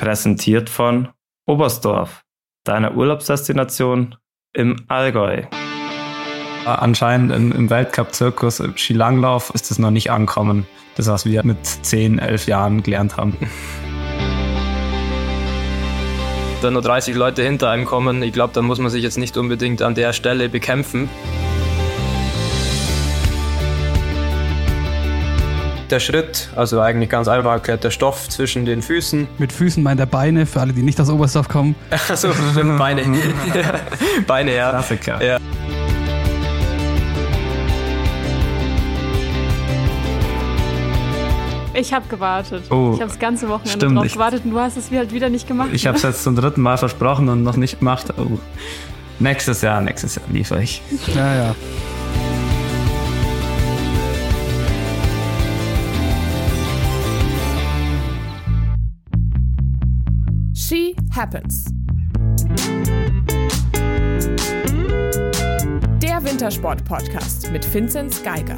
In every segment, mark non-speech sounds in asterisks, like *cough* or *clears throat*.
Präsentiert von Oberstdorf, deiner Urlaubsdestination im Allgäu. Anscheinend im, im Weltcup-Zirkus im Skilanglauf ist es noch nicht ankommen, das was wir mit 10, 11 Jahren gelernt haben. Wenn nur 30 Leute hinter einem kommen, ich glaube, dann muss man sich jetzt nicht unbedingt an der Stelle bekämpfen. Der Schritt, also eigentlich ganz einfach erklärt, der Stoff zwischen den Füßen. Mit Füßen meint er Beine, für alle, die nicht aus Oberstdorf kommen. *laughs* Achso, Beine. *laughs* Beine, ja. Klassiker. Ja. Ich habe gewartet. Oh, ich habe das ganze Wochenende stimmt, drauf gewartet und du hast es halt wieder nicht gemacht. Ich habe es jetzt zum dritten Mal versprochen und noch nicht gemacht. Oh. Nächstes Jahr, nächstes Jahr liefere ich. Ja, ja. Happens. Der Wintersport-Podcast mit Vinzenz Geiger.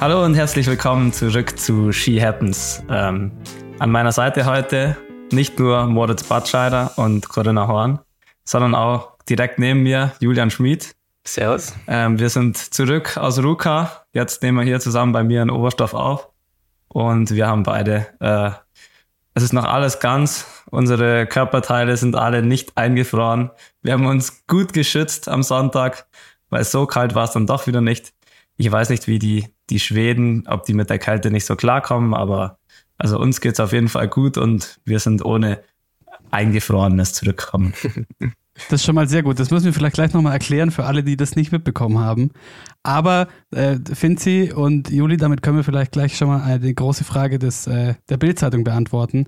Hallo und herzlich willkommen zurück zu She Happens. Ähm, an meiner Seite heute nicht nur Moritz Batscheider und Corinna Horn, sondern auch direkt neben mir Julian Schmid. Servus. Ähm, wir sind zurück aus Ruka. Jetzt nehmen wir hier zusammen bei mir in Oberstdorf auf. Und wir haben beide, äh, es ist noch alles ganz. Unsere Körperteile sind alle nicht eingefroren. Wir haben uns gut geschützt am Sonntag, weil so kalt war es dann doch wieder nicht. Ich weiß nicht, wie die, die Schweden, ob die mit der Kälte nicht so klarkommen, aber also uns geht's auf jeden Fall gut und wir sind ohne Eingefrorenes zurückgekommen. *laughs* Das ist schon mal sehr gut. Das müssen wir vielleicht gleich nochmal erklären für alle, die das nicht mitbekommen haben. Aber äh, Finzi und Juli, damit können wir vielleicht gleich schon mal eine große Frage des, äh, der Bildzeitung beantworten.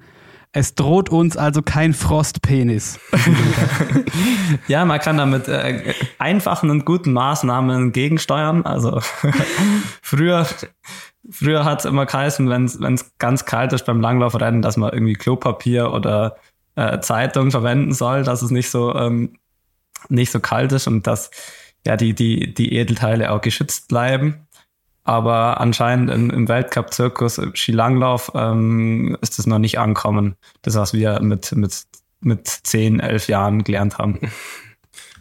Es droht uns also kein Frostpenis. *laughs* Ja, man kann damit äh, einfachen und guten Maßnahmen gegensteuern. Also *laughs* früher, früher hat es immer geheißen, wenn es ganz kalt ist beim Langlaufrennen, dass man irgendwie Klopapier oder äh, Zeitung verwenden soll, dass es nicht so ähm, nicht so kalt ist und dass ja die die die Edelteile auch geschützt bleiben. Aber anscheinend im, im Weltcup-Zirkus im Skilanglauf ähm, ist es noch nicht ankommen, das was wir mit mit mit 10, 11 Jahren gelernt haben. *laughs*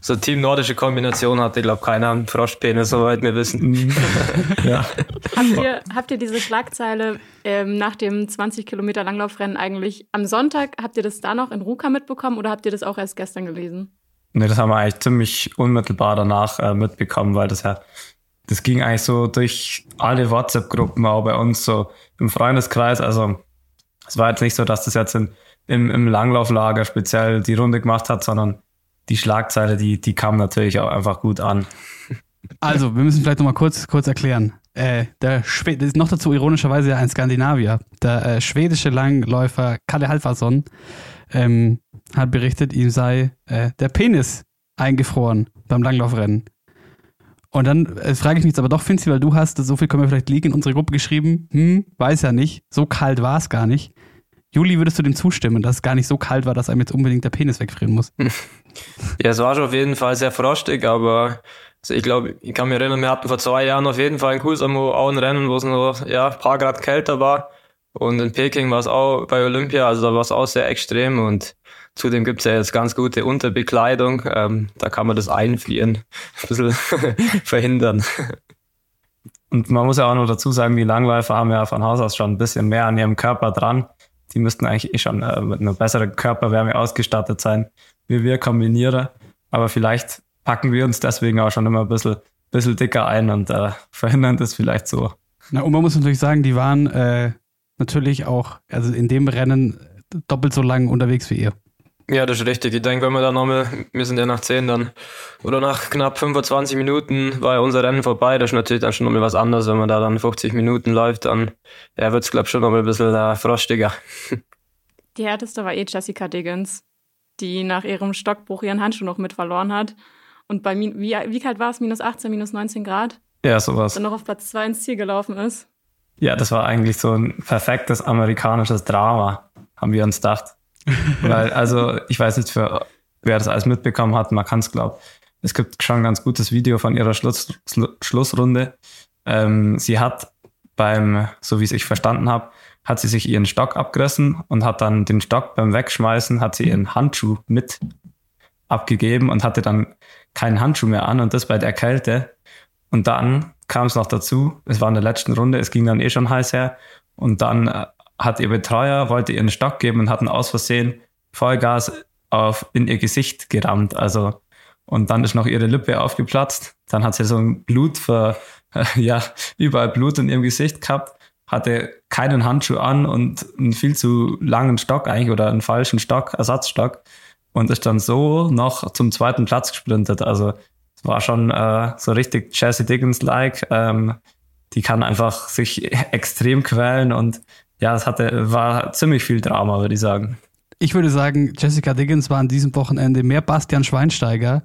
So Team nordische Kombination hatte, glaube keiner einen Froschpenis, soweit wir wissen. *laughs* ja. habt, ihr, habt ihr diese Schlagzeile ähm, nach dem 20 Kilometer Langlaufrennen eigentlich am Sonntag, habt ihr das da noch in Ruka mitbekommen oder habt ihr das auch erst gestern gelesen? Nee, das haben wir eigentlich ziemlich unmittelbar danach äh, mitbekommen, weil das ja, das ging eigentlich so durch alle WhatsApp-Gruppen auch bei uns so im Freundeskreis. Also es war jetzt nicht so, dass das jetzt in, im, im Langlauflager speziell die Runde gemacht hat, sondern die Schlagzeile, die, die kam natürlich auch einfach gut an. Also, wir müssen vielleicht nochmal kurz, kurz erklären. Äh, der Schwede, das ist noch dazu ironischerweise ja ein Skandinavier. Der äh, schwedische Langläufer Kalle Halfarsson ähm, hat berichtet, ihm sei äh, der Penis eingefroren beim Langlaufrennen. Und dann äh, frage ich mich jetzt aber doch, Finzi, weil du hast, so viel können wir vielleicht liegen, in unsere Gruppe geschrieben, hm, weiß ja nicht, so kalt war es gar nicht. Juli, würdest du dem zustimmen, dass es gar nicht so kalt war, dass einem jetzt unbedingt der Penis wegfrieren muss? *laughs* Ja, es war schon auf jeden Fall sehr frostig, aber also ich glaube, ich kann mich erinnern, wir hatten vor zwei Jahren auf jeden Fall in Kusamo auch ein Rennen, wo es nur ja, ein paar Grad kälter war. Und in Peking war es auch bei Olympia, also da war es auch sehr extrem und zudem gibt es ja jetzt ganz gute Unterbekleidung. Ähm, da kann man das Einfrieren *laughs* ein bisschen *laughs* verhindern. Und man muss ja auch noch dazu sagen, die Langläufer haben ja von Haus aus schon ein bisschen mehr an ihrem Körper dran. Die müssten eigentlich eh schon äh, mit einer besseren Körperwärme ausgestattet sein, wie wir Kombinierer. Aber vielleicht packen wir uns deswegen auch schon immer ein bisschen, bisschen dicker ein und äh, verhindern das vielleicht so. Na, und man muss natürlich sagen, die waren äh, natürlich auch, also in dem Rennen doppelt so lang unterwegs wie ihr. Ja, das ist richtig. Ich denke, wenn wir dann nochmal, wir sind ja nach 10 dann, oder nach knapp 25 Minuten war ja unser Rennen vorbei. Das ist natürlich dann schon nochmal was anderes, wenn man da dann 50 Minuten läuft, dann ja, wird es, glaube ich, schon nochmal ein bisschen äh, frostiger. *laughs* Die härteste war eh Jessica Diggins, die nach ihrem Stockbruch ihren Handschuh noch mit verloren hat. Und bei min wie, wie kalt war es? Minus 18, minus 19 Grad? Ja, sowas. Dann noch auf Platz 2 ins Ziel gelaufen ist. Ja, das war eigentlich so ein perfektes amerikanisches Drama, haben wir uns gedacht. *laughs* Weil, also, ich weiß nicht, für wer das alles mitbekommen hat, man kann es, glaube es gibt schon ein ganz gutes Video von ihrer Schluss, Schlussrunde. Ähm, sie hat beim, so wie ich es verstanden habe, hat sie sich ihren Stock abgerissen und hat dann den Stock beim Wegschmeißen, hat sie ihren Handschuh mit abgegeben und hatte dann keinen Handschuh mehr an und das bei der Kälte. Und dann kam es noch dazu, es war in der letzten Runde, es ging dann eh schon heiß her und dann äh, hat ihr Betreuer, wollte ihren Stock geben und hat einen aus Versehen Vollgas auf, in ihr Gesicht gerammt. Also, und dann ist noch ihre Lippe aufgeplatzt. Dann hat sie so ein Blut für, *laughs* ja, überall Blut in ihrem Gesicht gehabt, hatte keinen Handschuh an und einen viel zu langen Stock eigentlich oder einen falschen Stock, Ersatzstock und ist dann so noch zum zweiten Platz gesprintet. Also es war schon äh, so richtig Jesse Dickens-like. Ähm, die kann einfach sich *laughs* extrem quälen und ja, es hatte, war ziemlich viel Drama, würde ich sagen. Ich würde sagen, Jessica Dickens war an diesem Wochenende mehr Bastian Schweinsteiger,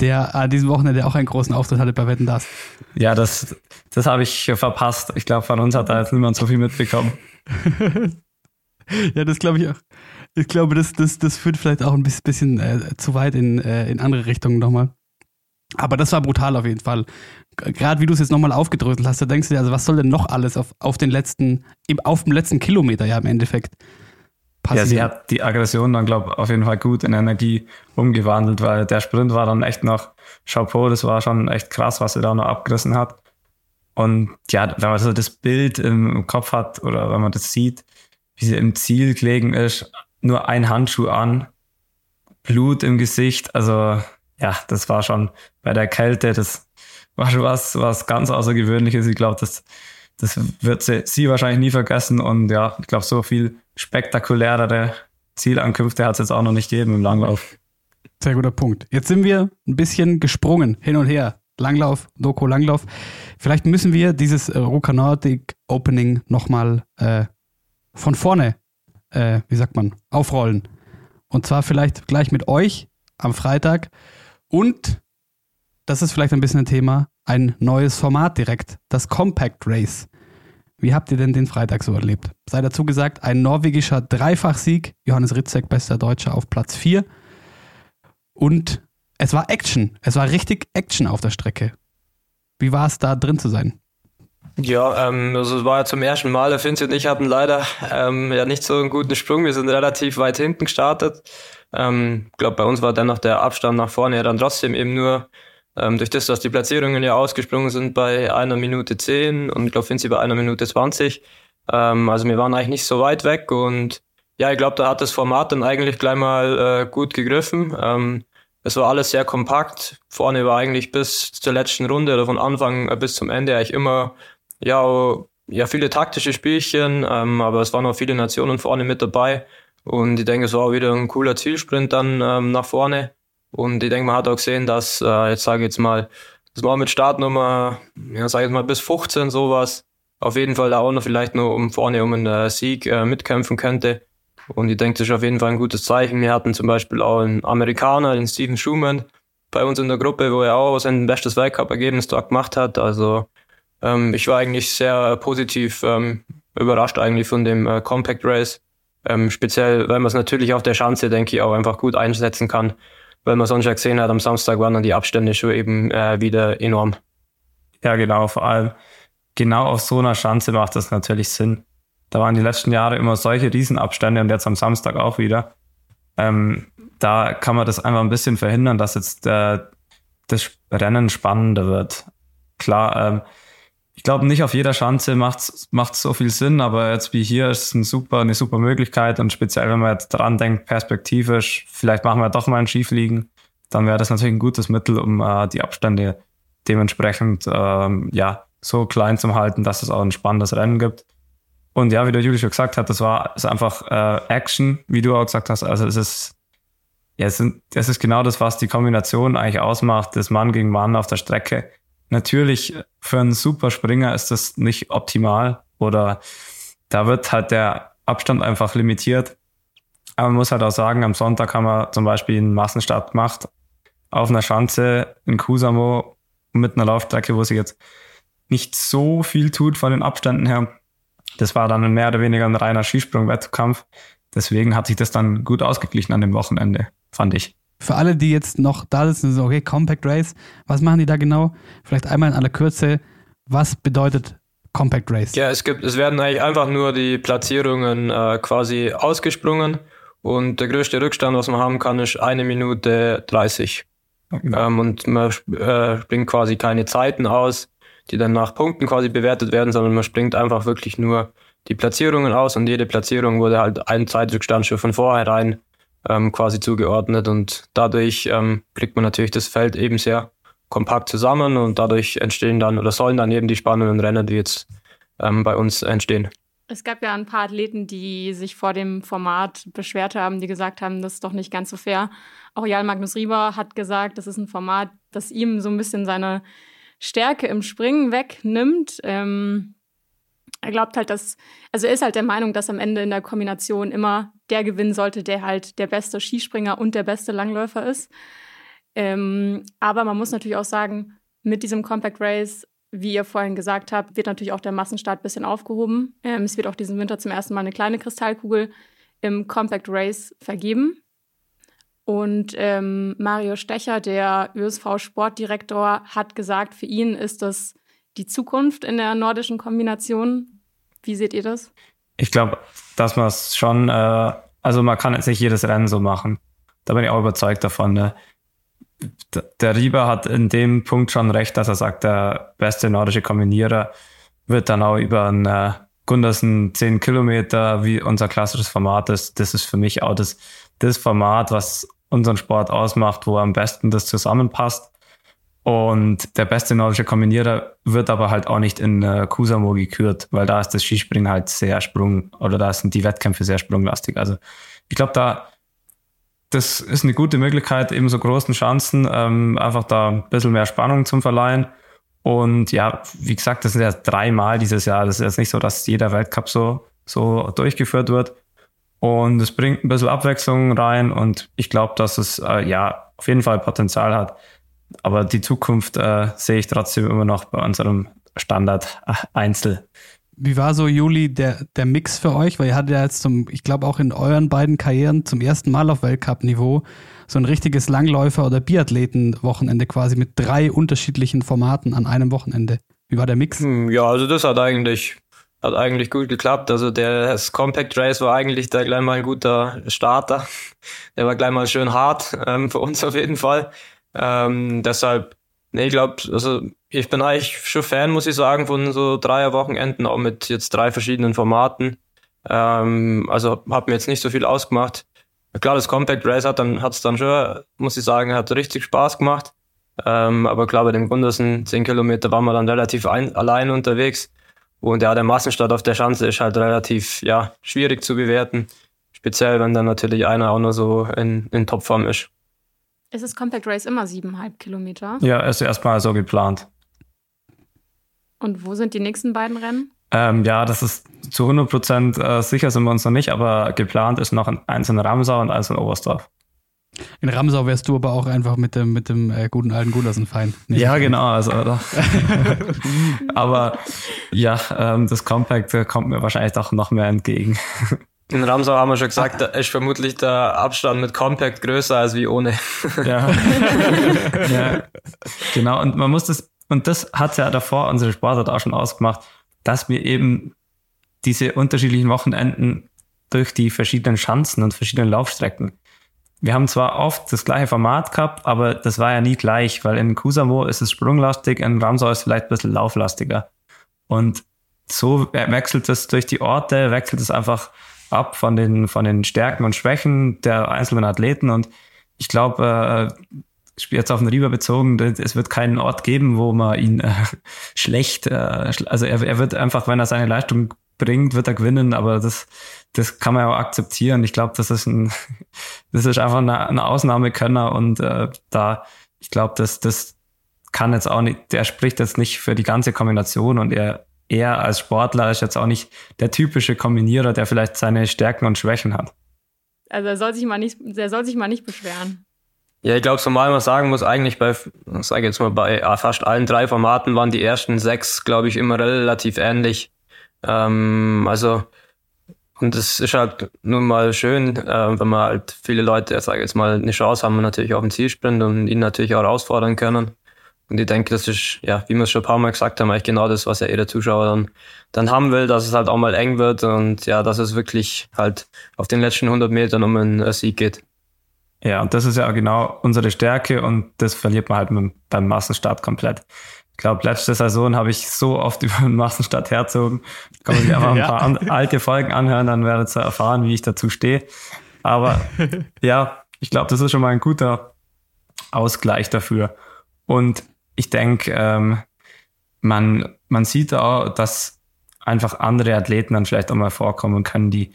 der an diesem Wochenende auch einen großen Auftritt hatte bei Wetten Das. Ja, das, das habe ich verpasst. Ich glaube, von uns hat da jetzt niemand so viel mitbekommen. *laughs* ja, das glaube ich auch. Ich glaube, das, das, das führt vielleicht auch ein bisschen äh, zu weit in, äh, in andere Richtungen nochmal. Aber das war brutal auf jeden Fall. Gerade wie du es jetzt nochmal aufgedröselt hast, da denkst du dir, also was soll denn noch alles auf, auf den letzten, auf dem letzten Kilometer ja im Endeffekt passieren? Ja, sie hat die Aggression dann, glaube ich, auf jeden Fall gut in Energie umgewandelt, weil der Sprint war dann echt noch Chapeau, das war schon echt krass, was sie da noch abgerissen hat. Und ja, wenn man so das Bild im Kopf hat oder wenn man das sieht, wie sie im Ziel gelegen ist, nur ein Handschuh an, Blut im Gesicht. Also ja, das war schon bei der Kälte, das war schon was, was ganz Außergewöhnliches. Ich glaube, das, das wird sie, sie wahrscheinlich nie vergessen. Und ja, ich glaube, so viel spektakulärere Zielankünfte hat es jetzt auch noch nicht gegeben im Langlauf. Sehr guter Punkt. Jetzt sind wir ein bisschen gesprungen hin und her. Langlauf, Doku, Langlauf. Vielleicht müssen wir dieses äh, Ruka Nordic Opening nochmal äh, von vorne äh, wie sagt man, aufrollen. Und zwar vielleicht gleich mit euch am Freitag. Und, das ist vielleicht ein bisschen ein Thema, ein neues Format direkt, das Compact Race. Wie habt ihr denn den Freitag so erlebt? Sei dazu gesagt, ein norwegischer Dreifachsieg, Johannes Ritzek, bester Deutscher, auf Platz 4. Und es war Action. Es war richtig Action auf der Strecke. Wie war es da drin zu sein? Ja, ähm, also es war ja zum ersten Mal. Der Finzi und ich hatten leider ähm, ja nicht so einen guten Sprung. Wir sind relativ weit hinten gestartet. Ähm, ich glaube, bei uns war dennoch der Abstand nach vorne ja dann trotzdem eben nur ähm, durch das, dass die Platzierungen ja ausgesprungen sind bei einer Minute zehn und ich glaube Finzi bei einer Minute zwanzig. Ähm, also wir waren eigentlich nicht so weit weg und ja, ich glaube, da hat das Format dann eigentlich gleich mal äh, gut gegriffen. Ähm, es war alles sehr kompakt. Vorne war eigentlich bis zur letzten Runde oder von Anfang bis zum Ende eigentlich immer ja, ja, viele taktische Spielchen, ähm, aber es waren auch viele Nationen vorne mit dabei. Und ich denke, es war auch wieder ein cooler Zielsprint dann ähm, nach vorne. Und ich denke, man hat auch gesehen, dass, äh, jetzt sage ich jetzt mal, das war mit Startnummer, ja, sage ich jetzt mal bis 15 sowas, auf jeden Fall da auch noch vielleicht nur um vorne um einen äh, Sieg äh, mitkämpfen könnte. Und ich denke, das ist auf jeden Fall ein gutes Zeichen. Wir hatten zum Beispiel auch einen Amerikaner, den Steven Schumann, bei uns in der Gruppe, wo er auch sein bestes Weltcup-Ergebnis dort gemacht hat. Also ähm, ich war eigentlich sehr positiv ähm, überrascht eigentlich von dem äh, Compact Race. Ähm, speziell, weil man es natürlich auf der Schanze, denke ich, auch einfach gut einsetzen kann. Weil man sonst ja gesehen hat, am Samstag waren dann die Abstände schon eben äh, wieder enorm. Ja, genau, vor allem genau auf so einer Schanze macht das natürlich Sinn. Da waren die letzten Jahre immer solche Riesenabstände und jetzt am Samstag auch wieder. Ähm, da kann man das einfach ein bisschen verhindern, dass jetzt äh, das Rennen spannender wird. Klar, ähm, ich glaube nicht auf jeder Schanze macht es so viel Sinn, aber jetzt wie hier ist es ein super, eine super Möglichkeit und speziell wenn man jetzt dran denkt, perspektivisch, vielleicht machen wir doch mal ein Schiefliegen, dann wäre das natürlich ein gutes Mittel, um äh, die Abstände dementsprechend ähm, ja so klein zu halten, dass es auch ein spannendes Rennen gibt. Und ja, wie der Juli schon gesagt hat, das war ist einfach äh, Action, wie du auch gesagt hast. Also es ist ja, es, sind, es ist genau das, was die Kombination eigentlich ausmacht, das Mann gegen Mann auf der Strecke Natürlich, für einen Superspringer ist das nicht optimal oder da wird halt der Abstand einfach limitiert. Aber man muss halt auch sagen, am Sonntag haben wir zum Beispiel einen Massenstart gemacht auf einer Schanze in Kusamo mit einer Laufstrecke, wo sich jetzt nicht so viel tut von den Abständen her. Das war dann mehr oder weniger ein reiner Skisprung-Wettkampf. Deswegen hat sich das dann gut ausgeglichen an dem Wochenende, fand ich. Für alle, die jetzt noch da sitzen, so, okay, Compact Race, was machen die da genau? Vielleicht einmal in aller Kürze, was bedeutet Compact Race? Ja, es gibt, es werden eigentlich einfach nur die Platzierungen äh, quasi ausgesprungen und der größte Rückstand, was man haben kann, ist eine Minute 30. Ähm, und man äh, springt quasi keine Zeiten aus, die dann nach Punkten quasi bewertet werden, sondern man springt einfach wirklich nur die Platzierungen aus und jede Platzierung wurde halt ein Zeitrückstand schon von vornherein ähm, quasi zugeordnet und dadurch ähm, kriegt man natürlich das Feld eben sehr kompakt zusammen und dadurch entstehen dann oder sollen dann eben die spannenden Rennen, die jetzt ähm, bei uns entstehen. Es gab ja ein paar Athleten, die sich vor dem Format beschwert haben, die gesagt haben, das ist doch nicht ganz so fair. Auch Jan Magnus Rieber hat gesagt, das ist ein Format, das ihm so ein bisschen seine Stärke im Springen wegnimmt. Ähm, er glaubt halt, dass, also er ist halt der Meinung, dass am Ende in der Kombination immer der gewinnen sollte, der halt der beste Skispringer und der beste Langläufer ist. Ähm, aber man muss natürlich auch sagen, mit diesem Compact Race wie ihr vorhin gesagt habt, wird natürlich auch der Massenstart ein bisschen aufgehoben. Ähm, es wird auch diesen Winter zum ersten Mal eine kleine Kristallkugel im Compact Race vergeben. Und ähm, Mario Stecher, der ÖSV-Sportdirektor, hat gesagt, für ihn ist das die Zukunft in der nordischen Kombination. Wie seht ihr das? Ich glaube, dass man es schon, äh, also man kann jetzt nicht jedes Rennen so machen. Da bin ich auch überzeugt davon. Ne? der Rieber hat in dem Punkt schon recht, dass er sagt, der beste nordische Kombinierer wird dann auch über einen äh, Gundersen 10 Kilometer, wie unser klassisches Format ist. Das ist für mich auch das, das Format, was unseren Sport ausmacht, wo am besten das zusammenpasst. Und der beste nordische Kombinierer wird aber halt auch nicht in äh, Kusamo gekürt, weil da ist das Skispringen halt sehr sprung oder da sind die Wettkämpfe sehr sprunglastig. Also ich glaube, da das ist eine gute Möglichkeit, eben so großen Chancen ähm, einfach da ein bisschen mehr Spannung zum Verleihen. Und ja, wie gesagt, das sind ja dreimal dieses Jahr. Das ist jetzt nicht so, dass jeder Weltcup so, so durchgeführt wird. Und es bringt ein bisschen Abwechslung rein und ich glaube, dass es äh, ja auf jeden Fall Potenzial hat. Aber die Zukunft äh, sehe ich trotzdem immer noch bei unserem Standard Einzel. Wie war so, Juli, der, der Mix für euch? Weil ihr hattet ja jetzt zum, ich glaube auch in euren beiden Karrieren zum ersten Mal auf Weltcup-Niveau so ein richtiges Langläufer- oder Biathleten-Wochenende quasi mit drei unterschiedlichen Formaten an einem Wochenende. Wie war der Mix? Hm, ja, also das hat eigentlich, hat eigentlich gut geklappt. Also der, das Compact Race war eigentlich da gleich mal ein guter Starter. Der war gleich mal schön hart, ähm, für uns auf jeden Fall. Ähm, deshalb Nee, ich glaube, also ich bin eigentlich schon Fan, muss ich sagen, von so Dreier-Wochenenden, auch mit jetzt drei verschiedenen Formaten. Ähm, also hat mir jetzt nicht so viel ausgemacht. Klar, das Compact Race hat dann hat's dann schon, muss ich sagen, hat richtig Spaß gemacht. Ähm, aber klar, bei dem Gundersen 10 Kilometer waren wir dann relativ ein, allein unterwegs. Und ja, der Massenstart auf der Schanze ist halt relativ ja, schwierig zu bewerten. Speziell, wenn dann natürlich einer auch nur so in, in Topform ist. Ist das Compact Race immer siebeneinhalb Kilometer? Ja, ist erstmal so geplant. Und wo sind die nächsten beiden Rennen? Ähm, ja, das ist zu 100 Prozent äh, sicher sind wir uns noch nicht, aber geplant ist noch eins in Ramsau und eins in Oberstdorf. In Ramsau wärst du aber auch einfach mit dem, mit dem äh, guten alten Gundersen fein. Ja, genau. Also, *laughs* aber ja, ähm, das Compact äh, kommt mir wahrscheinlich doch noch mehr entgegen. In Ramsau haben wir schon gesagt, da ist vermutlich der Abstand mit Compact größer als wie ohne. Ja. *laughs* ja. Genau. Und man muss das, und das hat ja davor unsere Sportart auch schon ausgemacht, dass wir eben diese unterschiedlichen Wochenenden durch die verschiedenen Schanzen und verschiedenen Laufstrecken. Wir haben zwar oft das gleiche Format gehabt, aber das war ja nie gleich, weil in Kusamo ist es sprunglastig, in Ramsau ist es vielleicht ein bisschen lauflastiger. Und so wechselt es durch die Orte, wechselt es einfach ab von den, von den Stärken und Schwächen der einzelnen Athleten. Und ich glaube, äh, jetzt auf den Rieber bezogen, es wird keinen Ort geben, wo man ihn äh, *laughs* schlecht, äh, also er, er wird einfach, wenn er seine Leistung bringt, wird er gewinnen, aber das, das kann man ja auch akzeptieren. Ich glaube, das ist ein, *laughs* das ist einfach eine, eine Ausnahmekönner und äh, da, ich glaube, das, das kann jetzt auch nicht, der spricht jetzt nicht für die ganze Kombination und er er als Sportler ist jetzt auch nicht der typische Kombinierer, der vielleicht seine Stärken und Schwächen hat. Also er soll sich mal nicht, er soll sich mal nicht beschweren. Ja, ich glaube, zumal man sagen muss, eigentlich bei, sage jetzt mal, bei fast allen drei Formaten waren die ersten sechs, glaube ich, immer relativ ähnlich. Ähm, also Und es ist halt nun mal schön, äh, wenn man halt viele Leute, sage ich jetzt mal, eine Chance haben, natürlich auf den Zielsprint und ihn natürlich auch herausfordern können. Und ich denke, das ist, ja, wie wir es schon ein paar Mal gesagt haben, eigentlich genau das, was ja jeder Zuschauer dann, dann haben will, dass es halt auch mal eng wird und ja, dass es wirklich halt auf den letzten 100 Metern um einen Sieg geht. Ja, und das ist ja genau unsere Stärke und das verliert man halt mit, beim Massenstart komplett. Ich glaube, letzte Saison habe ich so oft *laughs* über den Massenstart herzogen. Kann man sich einfach *laughs* ein ja. paar alte Folgen anhören, dann werdet ihr erfahren, wie ich dazu stehe. Aber *laughs* ja, ich glaube, das ist schon mal ein guter Ausgleich dafür. Und ich denke, ähm, man, man sieht auch, dass einfach andere Athleten dann vielleicht auch mal vorkommen können, die,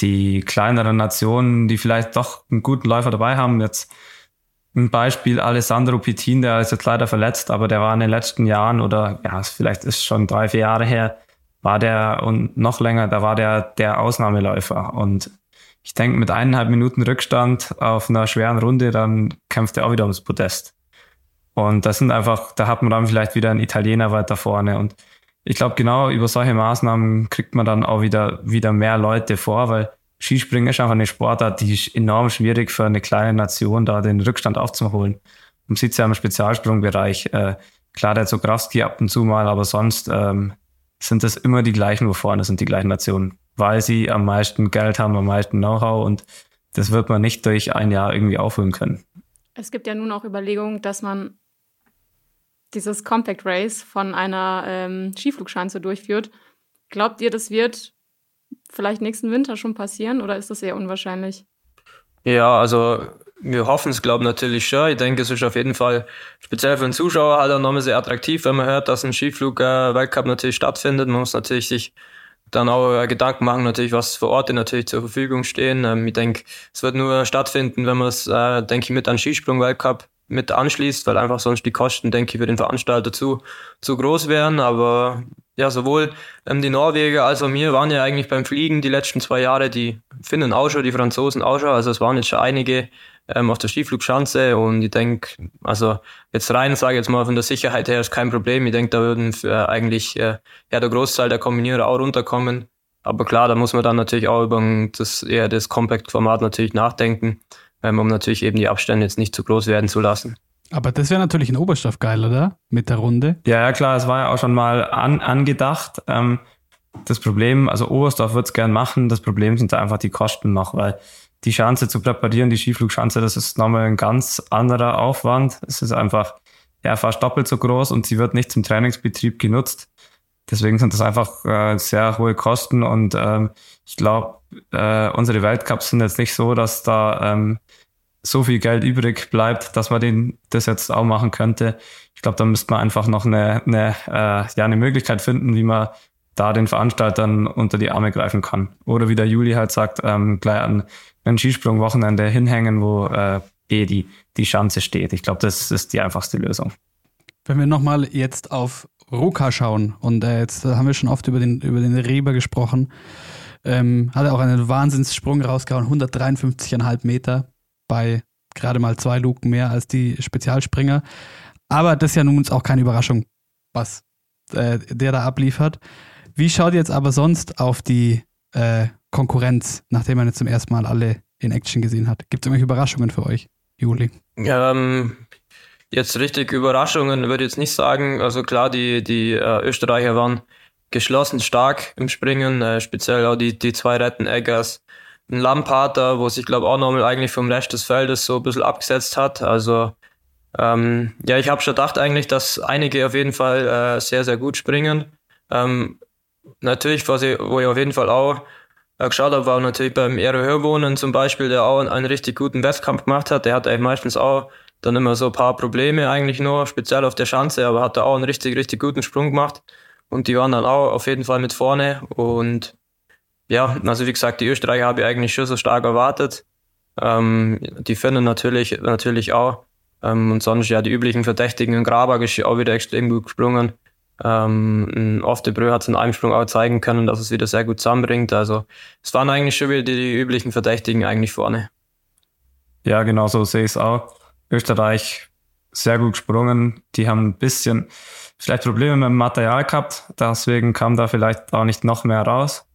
die kleineren Nationen, die vielleicht doch einen guten Läufer dabei haben. Jetzt ein Beispiel Alessandro Pitin, der ist jetzt leider verletzt, aber der war in den letzten Jahren oder ja, vielleicht ist schon drei, vier Jahre her, war der und noch länger, da war der der Ausnahmeläufer. Und ich denke, mit eineinhalb Minuten Rückstand auf einer schweren Runde, dann kämpft er auch wieder ums Podest. Und das sind einfach, da hat man dann vielleicht wieder einen Italiener weiter vorne. Und ich glaube, genau über solche Maßnahmen kriegt man dann auch wieder, wieder mehr Leute vor, weil Skispringen ist einfach eine Sportart, die ist enorm schwierig für eine kleine Nation, da den Rückstand aufzuholen. Man sieht es ja im Spezialsprungbereich. Äh, klar, der Zografski ab und zu mal, aber sonst ähm, sind das immer die gleichen, wo vorne sind die gleichen Nationen, weil sie am meisten Geld haben, am meisten Know-how und das wird man nicht durch ein Jahr irgendwie aufholen können. Es gibt ja nun auch Überlegungen, dass man dieses Compact Race von einer ähm, Skiflugschanze durchführt. Glaubt ihr, das wird vielleicht nächsten Winter schon passieren oder ist das eher unwahrscheinlich? Ja, also wir hoffen es, glaube ich, natürlich schon. Ich denke, es ist auf jeden Fall speziell für den Zuschauer halt auch nochmal sehr attraktiv, wenn man hört, dass ein Skiflug-Weltcup natürlich stattfindet. Man muss natürlich sich dann auch äh, Gedanken machen, natürlich, was für Orte natürlich zur Verfügung stehen. Ähm, ich denke, es wird nur stattfinden, wenn man es, äh, denke ich, mit einem Skisprung-Weltcup mit anschließt, weil einfach sonst die Kosten, denke ich, für den Veranstalter zu, zu groß wären. Aber ja, sowohl ähm, die Norweger als auch wir waren ja eigentlich beim Fliegen die letzten zwei Jahre, die Finnen auch schon, die Franzosen auch schon. Also es waren jetzt schon einige ähm, auf der Skiflugschanze und ich denke, also jetzt rein, sage ich jetzt mal, von der Sicherheit her ist kein Problem. Ich denke, da würden für eigentlich äh, ja, der Großteil der Kombinierer auch runterkommen. Aber klar, da muss man dann natürlich auch über das eher das Compact-Format natürlich nachdenken ähm, um natürlich eben die Abstände jetzt nicht zu groß werden zu lassen. Aber das wäre natürlich in Oberstoff geil, oder? Mit der Runde. Ja, ja klar, es war ja auch schon mal an, angedacht. Ähm, das Problem, also Oberstdorf wird es gern machen, das Problem sind da einfach die Kosten noch, weil die Schanze zu präparieren, die Skiflugschanze, das ist nochmal ein ganz anderer Aufwand. Es ist einfach ja, fast doppelt so groß und sie wird nicht zum Trainingsbetrieb genutzt. Deswegen sind das einfach äh, sehr hohe Kosten und ähm, ich glaube, äh, unsere Weltcups sind jetzt nicht so, dass da ähm, so viel Geld übrig bleibt, dass man den, das jetzt auch machen könnte. Ich glaube, da müsste man einfach noch eine, eine, äh, ja, eine Möglichkeit finden, wie man da den Veranstaltern unter die Arme greifen kann. Oder wie der Juli halt sagt, ähm, gleich an ein Skisprungwochenende hinhängen, wo äh, eh die, die Schanze steht. Ich glaube, das ist die einfachste Lösung. Wenn wir nochmal jetzt auf Ruka schauen, und äh, jetzt haben wir schon oft über den, über den Reber gesprochen, ähm, hat er auch einen Wahnsinnssprung rausgehauen, 153,5 Meter bei gerade mal zwei Luken mehr als die Spezialspringer. Aber das ist ja nun auch keine Überraschung, was äh, der da abliefert. Wie schaut ihr jetzt aber sonst auf die äh, Konkurrenz, nachdem man jetzt zum ersten Mal alle in Action gesehen hat? Gibt es irgendwelche Überraschungen für euch, Juli? Ähm, jetzt richtig Überraschungen würde ich jetzt nicht sagen. Also klar, die, die äh, Österreicher waren geschlossen stark im Springen, äh, speziell auch die, die zwei Retten Eggers. Ein Lampater, wo sich, glaube auch nochmal eigentlich vom Rest des Feldes so ein bisschen abgesetzt hat. Also ähm, ja, ich habe schon gedacht eigentlich, dass einige auf jeden Fall äh, sehr, sehr gut springen. Ähm, natürlich, was ich, wo ich auf jeden Fall auch äh, geschaut habe, war natürlich beim Ero Hörwohnen zum Beispiel, der auch einen, einen richtig guten Wettkampf gemacht hat. Der hat eigentlich meistens auch dann immer so ein paar Probleme eigentlich nur, speziell auf der Schanze, aber hat da auch einen richtig, richtig guten Sprung gemacht. Und die waren dann auch auf jeden Fall mit vorne. Und ja, also wie gesagt, die Österreicher habe ich eigentlich schon so stark erwartet. Ähm, die Finnen natürlich, natürlich auch. Ähm, und sonst ja die üblichen Verdächtigen. Graber ist auch wieder extrem gut gesprungen. Ähm, Oftebrö hat es in einem Sprung auch zeigen können, dass es wieder sehr gut zusammenbringt. Also es waren eigentlich schon wieder die, die üblichen Verdächtigen eigentlich vorne. Ja, genau so sehe ich es auch. Österreich sehr gut gesprungen. Die haben ein bisschen vielleicht Probleme mit dem Material gehabt, deswegen kam da vielleicht auch nicht noch mehr raus.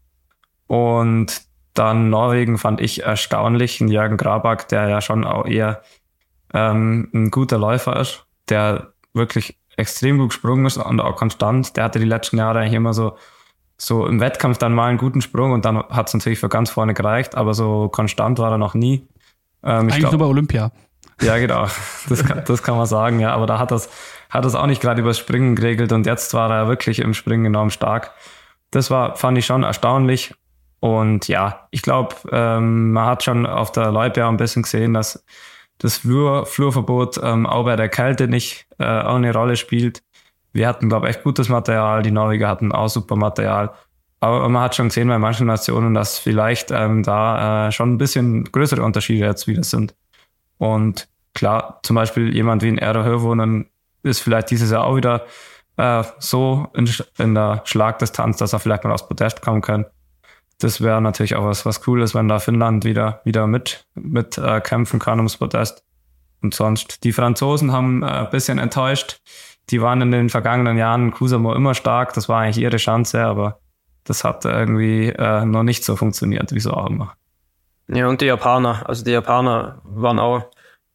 Und dann Norwegen fand ich erstaunlich, einen Jürgen Grabak, der ja schon auch eher ähm, ein guter Läufer ist, der wirklich extrem gut gesprungen ist und auch konstant. Der hatte die letzten Jahre eigentlich immer so, so im Wettkampf dann mal einen guten Sprung und dann hat es natürlich für ganz vorne gereicht, aber so konstant war er noch nie. Ähm, eigentlich glaub, nur bei Olympia. Ja, genau. Das kann, das kann man sagen, ja. Aber da hat das, hat das auch nicht gerade übers Springen geregelt und jetzt war er wirklich im Springen enorm stark. Das war, fand ich schon erstaunlich. Und ja, ich glaube, ähm, man hat schon auf der Loipe ein bisschen gesehen, dass das Flur, Flurverbot ähm, auch bei der Kälte nicht äh, auch eine Rolle spielt. Wir hatten, glaube ich, echt gutes Material. Die Norweger hatten auch super Material. Aber man hat schon gesehen bei manchen Nationen, dass vielleicht ähm, da äh, schon ein bisschen größere Unterschiede jetzt wieder sind. Und klar, zum Beispiel jemand wie ein Erdo Hörwohnen ist vielleicht dieses Jahr auch wieder äh, so in, in der Schlagdistanz, dass er vielleicht mal aufs Podest kommen kann das wäre natürlich auch was, was cool ist, wenn da Finnland wieder, wieder mit, mit äh, kämpfen kann ums Podest. Und sonst, die Franzosen haben äh, ein bisschen enttäuscht. Die waren in den vergangenen Jahren Kusamo immer stark. Das war eigentlich ihre Chance, aber das hat irgendwie äh, noch nicht so funktioniert, wie so auch immer. Ja, und die Japaner, also die Japaner waren auch,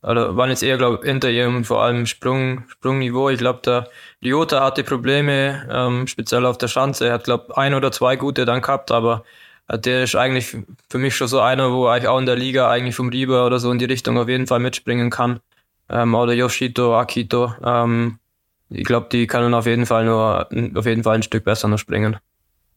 oder waren jetzt eher, glaube ich, hinter ihrem vor allem Sprung, Sprungniveau. Ich glaube, der Lyota hatte Probleme, ähm, speziell auf der Schanze. Er hat, glaube ein oder zwei gute dann gehabt, aber äh, der ist eigentlich für mich schon so einer, wo ich auch in der Liga eigentlich vom Rieber oder so in die Richtung auf jeden Fall mitspringen kann. Ähm, oder Yoshito, Akito. Ähm, ich glaube, die können auf jeden Fall nur auf jeden Fall ein Stück besser noch springen.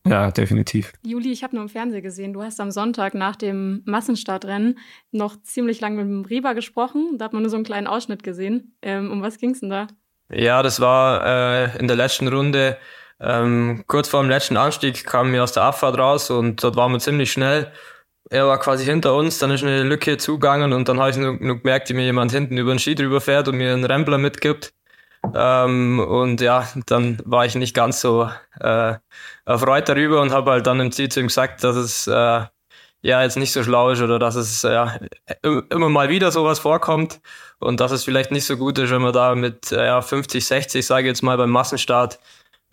Ja, definitiv. Juli, ich habe nur im Fernsehen gesehen, du hast am Sonntag nach dem Massenstartrennen noch ziemlich lange mit dem Rieber gesprochen. Da hat man nur so einen kleinen Ausschnitt gesehen. Ähm, um was ging es denn da? Ja, das war äh, in der letzten Runde ähm, kurz vor dem letzten Anstieg kamen wir aus der Abfahrt raus und dort waren wir ziemlich schnell. Er war quasi hinter uns, dann ist eine Lücke zugegangen und dann habe ich nur, nur gemerkt, wie mir jemand hinten über den Ski drüber fährt und mir einen Rempler mitgibt. Ähm, und ja, dann war ich nicht ganz so äh, erfreut darüber und habe halt dann im Ziel zu ihm gesagt, dass es äh, ja jetzt nicht so schlau ist oder dass es ja immer mal wieder sowas vorkommt und dass es vielleicht nicht so gut ist, wenn man da mit äh, ja, 50, 60, sage ich jetzt mal beim Massenstart,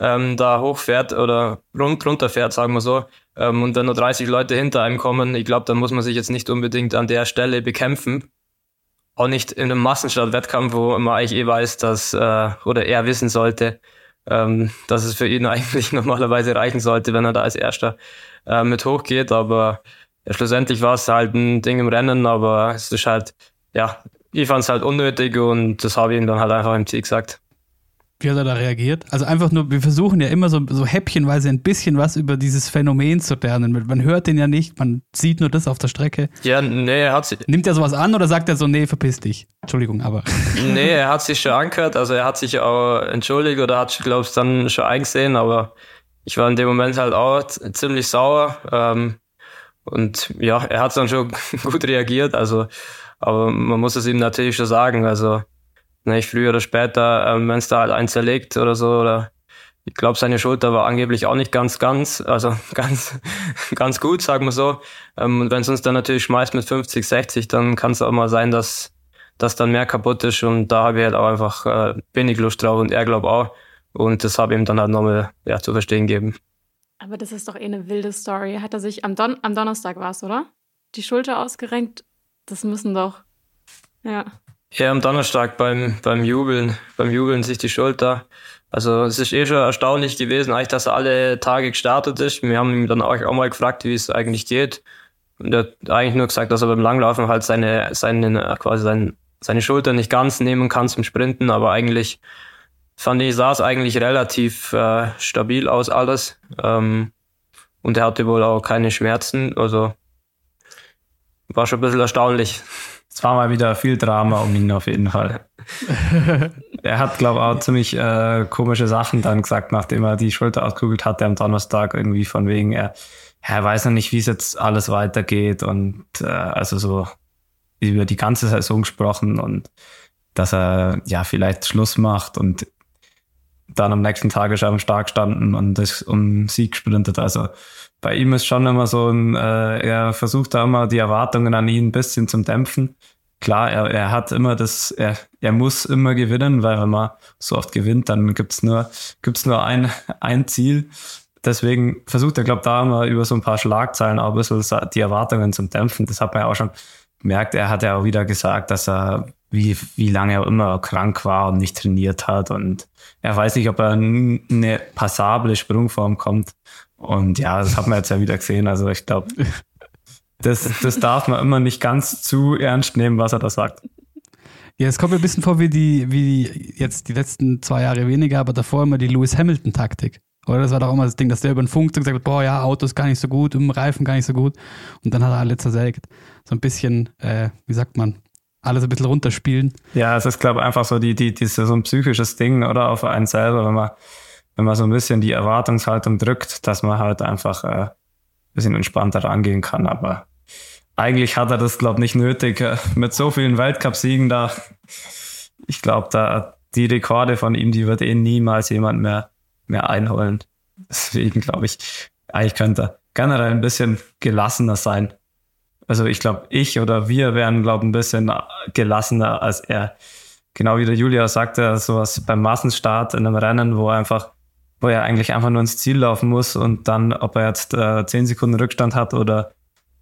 ähm, da hochfährt oder rund, runterfährt, sagen wir so, ähm, und wenn nur 30 Leute hinter einem kommen, ich glaube, dann muss man sich jetzt nicht unbedingt an der Stelle bekämpfen. Auch nicht in einem Massenstartwettkampf, wo man eigentlich eh weiß, dass, äh, oder er wissen sollte, ähm, dass es für ihn *laughs* eigentlich normalerweise reichen sollte, wenn er da als Erster äh, mit hochgeht. Aber ja, schlussendlich war es halt ein Ding im Rennen, aber es ist halt, ja, ich fand es halt unnötig und das habe ich ihm dann halt einfach im Ziel gesagt. Wie hat er da reagiert? Also einfach nur, wir versuchen ja immer so, so häppchenweise ein bisschen was über dieses Phänomen zu lernen. Man hört den ja nicht, man sieht nur das auf der Strecke. Ja, nee, er hat sich. Nimmt er sowas an oder sagt er so, nee, verpiss dich? Entschuldigung, aber. *laughs* Nee, er hat sich schon angehört, also er hat sich auch entschuldigt oder hat, glaube ich, dann schon eingesehen, aber ich war in dem Moment halt auch ziemlich sauer. Ähm, und ja, er hat dann schon *laughs* gut reagiert, also, aber man muss es ihm natürlich schon sagen, also ne, ich früher oder später, ähm, wenn es da halt eins zerlegt oder so, oder ich glaube, seine Schulter war angeblich auch nicht ganz, ganz, also *laughs* ganz, ganz gut, sagen wir so. Ähm, und wenn es uns dann natürlich schmeißt mit 50, 60, dann kann es auch mal sein, dass, dass dann mehr kaputt ist. Und da habe ich halt auch einfach äh, wenig Lust drauf und er glaubt auch. Und das habe ich ihm dann halt nochmal ja, zu verstehen gegeben. Aber das ist doch eh eine wilde Story. Hat er sich am, Don am Donnerstag war es, oder? Die Schulter ausgerenkt? Das müssen doch. Ja. Ja, am Donnerstag beim, beim Jubeln, beim Jubeln sich die Schulter. Also es ist eh schon erstaunlich gewesen, eigentlich, dass er alle Tage gestartet ist. Wir haben ihn dann auch, auch mal gefragt, wie es eigentlich geht. Und er hat eigentlich nur gesagt, dass er beim Langlaufen halt seine, seine, quasi seine, seine Schulter nicht ganz nehmen kann zum Sprinten, aber eigentlich fand ich, sah es eigentlich relativ äh, stabil aus alles. Ähm, und er hatte wohl auch keine Schmerzen. Also war schon ein bisschen erstaunlich. Es war mal wieder viel Drama um ihn auf jeden Fall. *laughs* er hat, glaube ich, auch ziemlich äh, komische Sachen dann gesagt, nachdem er die Schulter ausgekugelt hatte am Donnerstag, irgendwie von wegen, er, er weiß noch nicht, wie es jetzt alles weitergeht und äh, also so über die ganze Saison gesprochen und dass er ja vielleicht Schluss macht und dann am nächsten Tag ist er am Start gestanden und ist um Sieg gesprintet. Also bei ihm ist schon immer so ein, äh, er versucht da immer die Erwartungen an ihn ein bisschen zum Dämpfen. Klar, er, er hat immer das, er, er muss immer gewinnen, weil wenn man so oft gewinnt, dann gibt's nur, gibt's nur ein, ein Ziel. deswegen versucht er, glaube ich, da immer über so ein paar Schlagzeilen auch ein bisschen die Erwartungen zu dämpfen. Das hat man ja auch schon gemerkt. Er hat ja auch wieder gesagt, dass er wie, wie lange er immer krank war und nicht trainiert hat. Und er weiß nicht, ob er in eine passable Sprungform kommt. Und ja, das hat man jetzt ja wieder gesehen. Also ich glaube, das, das darf man immer nicht ganz zu ernst nehmen, was er da sagt. Ja, es kommt mir ein bisschen vor wie die, wie die, jetzt die letzten zwei Jahre weniger, aber davor immer die Lewis Hamilton-Taktik. Oder das war doch immer das Ding, dass der über den Funk gesagt hat, boah, ja, Auto ist gar nicht so gut, im Reifen gar nicht so gut. Und dann hat er alle zersägt. So ein bisschen, äh, wie sagt man, alles ein bisschen runterspielen. Ja, es ist, glaube ich, einfach so die, die, die, so ein psychisches Ding, oder auf einen selber, wenn man, wenn man so ein bisschen die Erwartungshaltung drückt, dass man halt einfach äh, ein bisschen entspannter rangehen kann. Aber eigentlich hat er das, glaube ich, nicht nötig. Äh, mit so vielen Weltcupsiegen da, ich glaube, da die Rekorde von ihm, die wird eh niemals jemand mehr, mehr einholen. Deswegen glaube ich, eigentlich könnte er generell ein bisschen gelassener sein also ich glaube, ich oder wir wären, glaube ich, ein bisschen gelassener als er. Genau wie der Julia sagte, sowas beim Massenstart in einem Rennen, wo einfach, wo er eigentlich einfach nur ins Ziel laufen muss und dann, ob er jetzt äh, 10 Sekunden Rückstand hat oder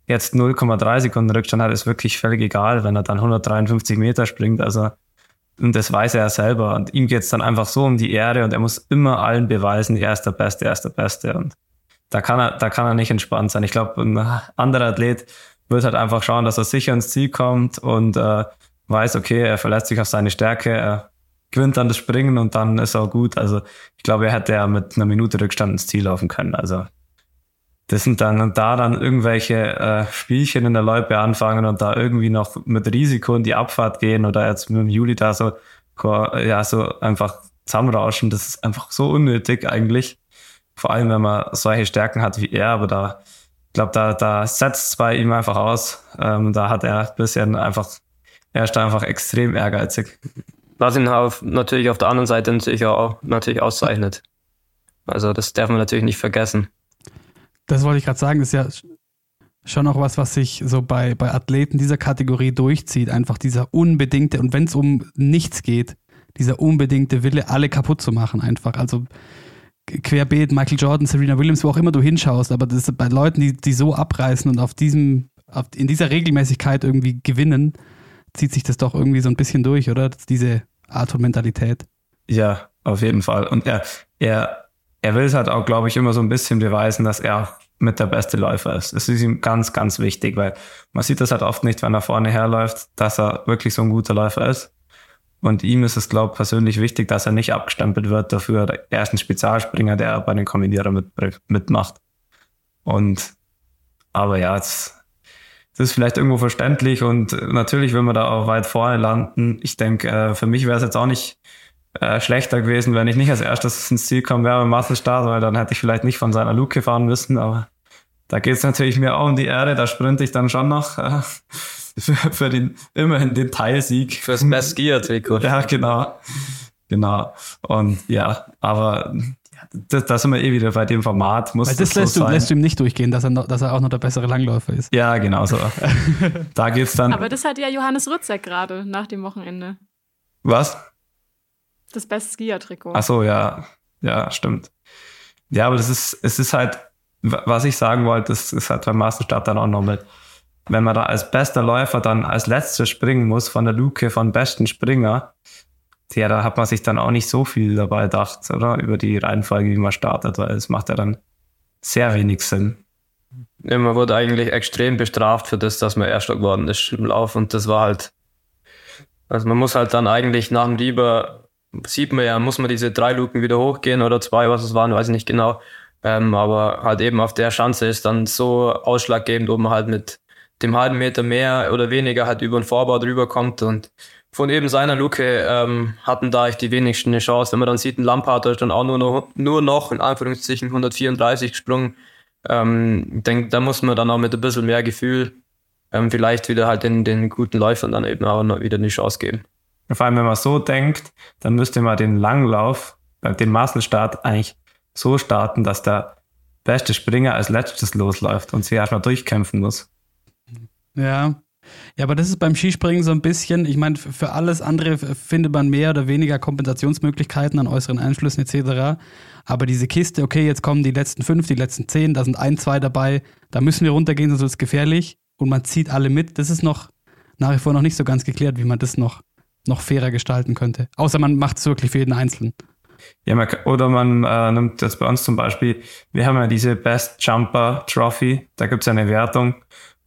jetzt 0,3 Sekunden Rückstand hat, ist wirklich völlig egal, wenn er dann 153 Meter springt. Also, und das weiß er selber. Und ihm geht es dann einfach so um die Ehre und er muss immer allen beweisen, er ist der Beste, er ist der Beste. Und da kann er, da kann er nicht entspannt sein. Ich glaube, ein anderer Athlet wird halt einfach schauen, dass er sicher ins Ziel kommt und äh, weiß, okay, er verlässt sich auf seine Stärke, er gewinnt dann das Springen und dann ist auch gut. Also ich glaube, er hätte ja mit einer Minute Rückstand ins Ziel laufen können. Also das sind dann da dann irgendwelche äh, Spielchen in der Loipe anfangen und da irgendwie noch mit Risiko in die Abfahrt gehen oder jetzt mit dem Juli da so ja so einfach zusammenrauschen. Das ist einfach so unnötig eigentlich. Vor allem, wenn man solche Stärken hat wie er, aber da ich glaube, da, da setzt es bei ihm einfach aus. Ähm, da hat er ein bisschen einfach, er ist einfach extrem ehrgeizig. Was ihn auf, natürlich auf der anderen Seite natürlich auch natürlich auszeichnet. Also das darf man natürlich nicht vergessen. Das wollte ich gerade sagen, ist ja schon auch was, was sich so bei, bei Athleten dieser Kategorie durchzieht. Einfach dieser unbedingte, und wenn es um nichts geht, dieser unbedingte Wille, alle kaputt zu machen, einfach. Also querbeet, Michael Jordan, Serena Williams, wo auch immer du hinschaust, aber das bei Leuten, die, die so abreißen und auf diesem, auf, in dieser Regelmäßigkeit irgendwie gewinnen, zieht sich das doch irgendwie so ein bisschen durch, oder? Diese Art von Mentalität. Ja, auf jeden Fall. Und er, er, er will es halt auch, glaube ich, immer so ein bisschen beweisen, dass er mit der beste Läufer ist. Das ist ihm ganz, ganz wichtig, weil man sieht das halt oft nicht, wenn er vorne herläuft, dass er wirklich so ein guter Läufer ist. Und ihm ist es, glaube ich, persönlich wichtig, dass er nicht abgestempelt wird dafür. Er ist ein Spezialspringer, der bei den Kombinierern mit, mitmacht. Und, aber ja, es, das ist vielleicht irgendwo verständlich und natürlich will man da auch weit vorne landen. Ich denke, äh, für mich wäre es jetzt auch nicht äh, schlechter gewesen, wenn ich nicht als erstes ins Ziel kommen wäre beim Massenstart, weil dann hätte ich vielleicht nicht von seiner Luke fahren müssen, aber da geht es natürlich mir auch um die Erde, da sprinte ich dann schon noch. Äh, *laughs* für, für den, immerhin den Teilsieg. Fürs Best Gear Trikot. Ja, genau. Genau. Und ja, aber das, da sind wir eh wieder bei dem Format. Muss Weil das, das lässt, so du, lässt du ihm nicht durchgehen, dass er, noch, dass er auch noch der bessere Langläufer ist. Ja, genau so. *laughs* da geht's dann. Aber das hat ja Johannes Rützek gerade nach dem Wochenende. Was? Das Best Skier Trikot. Ach so, ja. Ja, stimmt. Ja, aber das ist, es ist halt, was ich sagen wollte, das ist halt beim Masterstart dann auch noch mit wenn man da als bester Läufer dann als letzter springen muss von der Luke von besten Springer, ja, da hat man sich dann auch nicht so viel dabei gedacht, oder? Über die Reihenfolge, wie man startet, weil es macht ja dann sehr wenig Sinn. Ja, man wurde eigentlich extrem bestraft für das, dass man Erster geworden ist im Lauf und das war halt, also man muss halt dann eigentlich nach dem Lieber, sieht man ja, muss man diese drei Luken wieder hochgehen oder zwei, was es waren, weiß ich nicht genau, ähm, aber halt eben auf der Schanze ist dann so ausschlaggebend, ob man halt mit dem halben Meter mehr oder weniger halt über den Vorbau drüber kommt und von eben seiner Luke ähm, hatten da ich die wenigsten eine Chance. Wenn man dann sieht, ein Lampard ist dann auch nur noch, nur noch in Anführungszeichen 134 gesprungen. Ähm, ich denke, da muss man dann auch mit ein bisschen mehr Gefühl ähm, vielleicht wieder halt den, den guten Läufern dann eben auch noch wieder eine Chance geben. Vor allem, wenn man so denkt, dann müsste man den Langlauf, äh, den Massenstart eigentlich so starten, dass der beste Springer als letztes losläuft und sich erstmal durchkämpfen muss. Ja, Ja, aber das ist beim Skispringen so ein bisschen, ich meine, für alles andere findet man mehr oder weniger Kompensationsmöglichkeiten an äußeren Einflüssen etc. Aber diese Kiste, okay, jetzt kommen die letzten fünf, die letzten zehn, da sind ein, zwei dabei, da müssen wir runtergehen, sonst ist es gefährlich und man zieht alle mit. Das ist noch nach wie vor noch nicht so ganz geklärt, wie man das noch, noch fairer gestalten könnte. Außer man macht es wirklich für jeden Einzelnen. Ja, man, oder man äh, nimmt das bei uns zum Beispiel, wir haben ja diese Best Jumper Trophy, da gibt es eine Wertung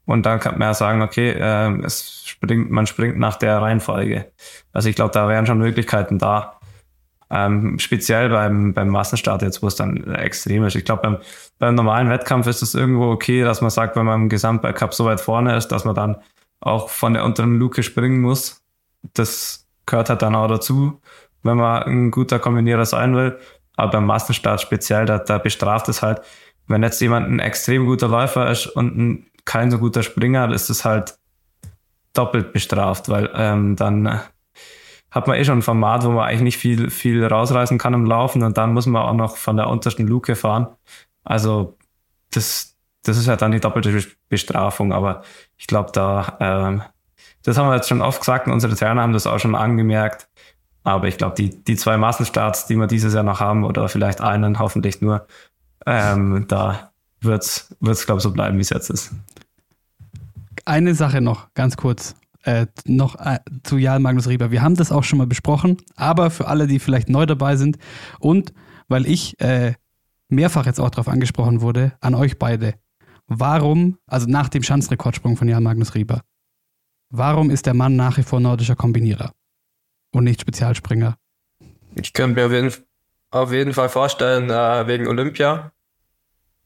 und dann kann man ja sagen, okay, äh, es springt, man springt nach der Reihenfolge. Also ich glaube, da wären schon Möglichkeiten da. Ähm, speziell beim, beim Massenstart jetzt, wo es dann extrem ist. Ich glaube, beim, beim normalen Wettkampf ist es irgendwo okay, dass man sagt, wenn man im Gesamtbelcup so weit vorne ist, dass man dann auch von der unteren Luke springen muss. Das gehört halt dann auch dazu, wenn man ein guter Kombinierer sein will. Aber beim Massenstart speziell, da, da bestraft es halt, wenn jetzt jemand ein extrem guter Läufer ist und ein kein so guter Springer, ist es halt doppelt bestraft, weil ähm, dann äh, hat man eh schon ein Format, wo man eigentlich nicht viel, viel rausreißen kann im Laufen und dann muss man auch noch von der untersten Luke fahren. Also das, das ist ja dann die doppelte Bestrafung, aber ich glaube, da, ähm, das haben wir jetzt schon oft gesagt und unsere Trainer haben das auch schon angemerkt. Aber ich glaube, die, die zwei Massenstarts, die wir dieses Jahr noch haben, oder vielleicht einen, hoffentlich nur, ähm, da wird es, glaube ich, so bleiben, wie es jetzt ist. Eine Sache noch, ganz kurz. Äh, noch äh, zu Jan Magnus Rieber. Wir haben das auch schon mal besprochen, aber für alle, die vielleicht neu dabei sind und weil ich äh, mehrfach jetzt auch darauf angesprochen wurde, an euch beide. Warum, also nach dem Schanzrekordsprung von Jan Magnus Rieber, warum ist der Mann nach wie vor nordischer Kombinierer und nicht Spezialspringer? Ich könnte mir auf jeden, auf jeden Fall vorstellen, äh, wegen Olympia,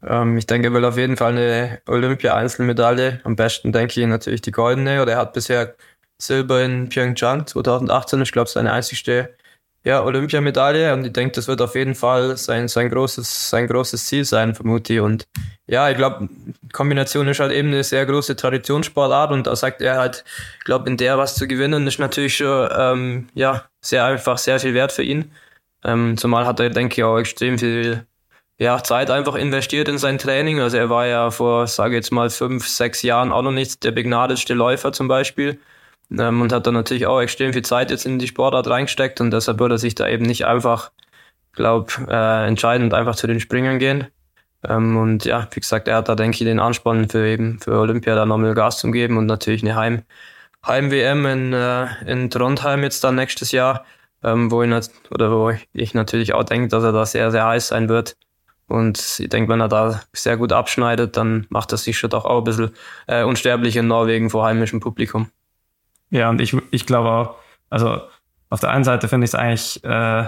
ähm, ich denke, er will auf jeden Fall eine Olympia-Einzelmedaille. Am besten denke ich natürlich die goldene. Oder er hat bisher Silber in Pyeongchang 2018. Ich glaube, seine einzigste ja, Olympiamedaille. Und ich denke, das wird auf jeden Fall sein, sein, großes, sein großes Ziel sein, vermute ich. Und ja, ich glaube, Kombination ist halt eben eine sehr große Traditionssportart. Und da sagt er halt, ich glaube, in der was zu gewinnen, ist natürlich schon ähm, ja, sehr einfach, sehr viel wert für ihn. Ähm, zumal hat er, denke ich, auch extrem viel ja, Zeit einfach investiert in sein Training. Also er war ja vor, sage jetzt mal, fünf, sechs Jahren auch noch nicht der begnadetste Läufer zum Beispiel. Ähm, und hat dann natürlich auch extrem viel Zeit jetzt in die Sportart reingesteckt und deshalb würde er sich da eben nicht einfach, glaube äh, entscheiden und einfach zu den Springern gehen. Ähm, und ja, wie gesagt, er hat da, denke ich, den Ansporn für eben für Olympia da nochmal Gas zu geben und natürlich eine Heim, Heim-WM in, äh, in Trondheim jetzt dann nächstes Jahr, ähm, wo, ich, oder wo ich natürlich auch denke, dass er da sehr, sehr heiß sein wird. Und ich denke, wenn er da sehr gut abschneidet, dann macht er sich schon doch auch ein bisschen äh, unsterblich in Norwegen vor heimischem Publikum. Ja, und ich, ich glaube auch, also auf der einen Seite finde ich es eigentlich äh,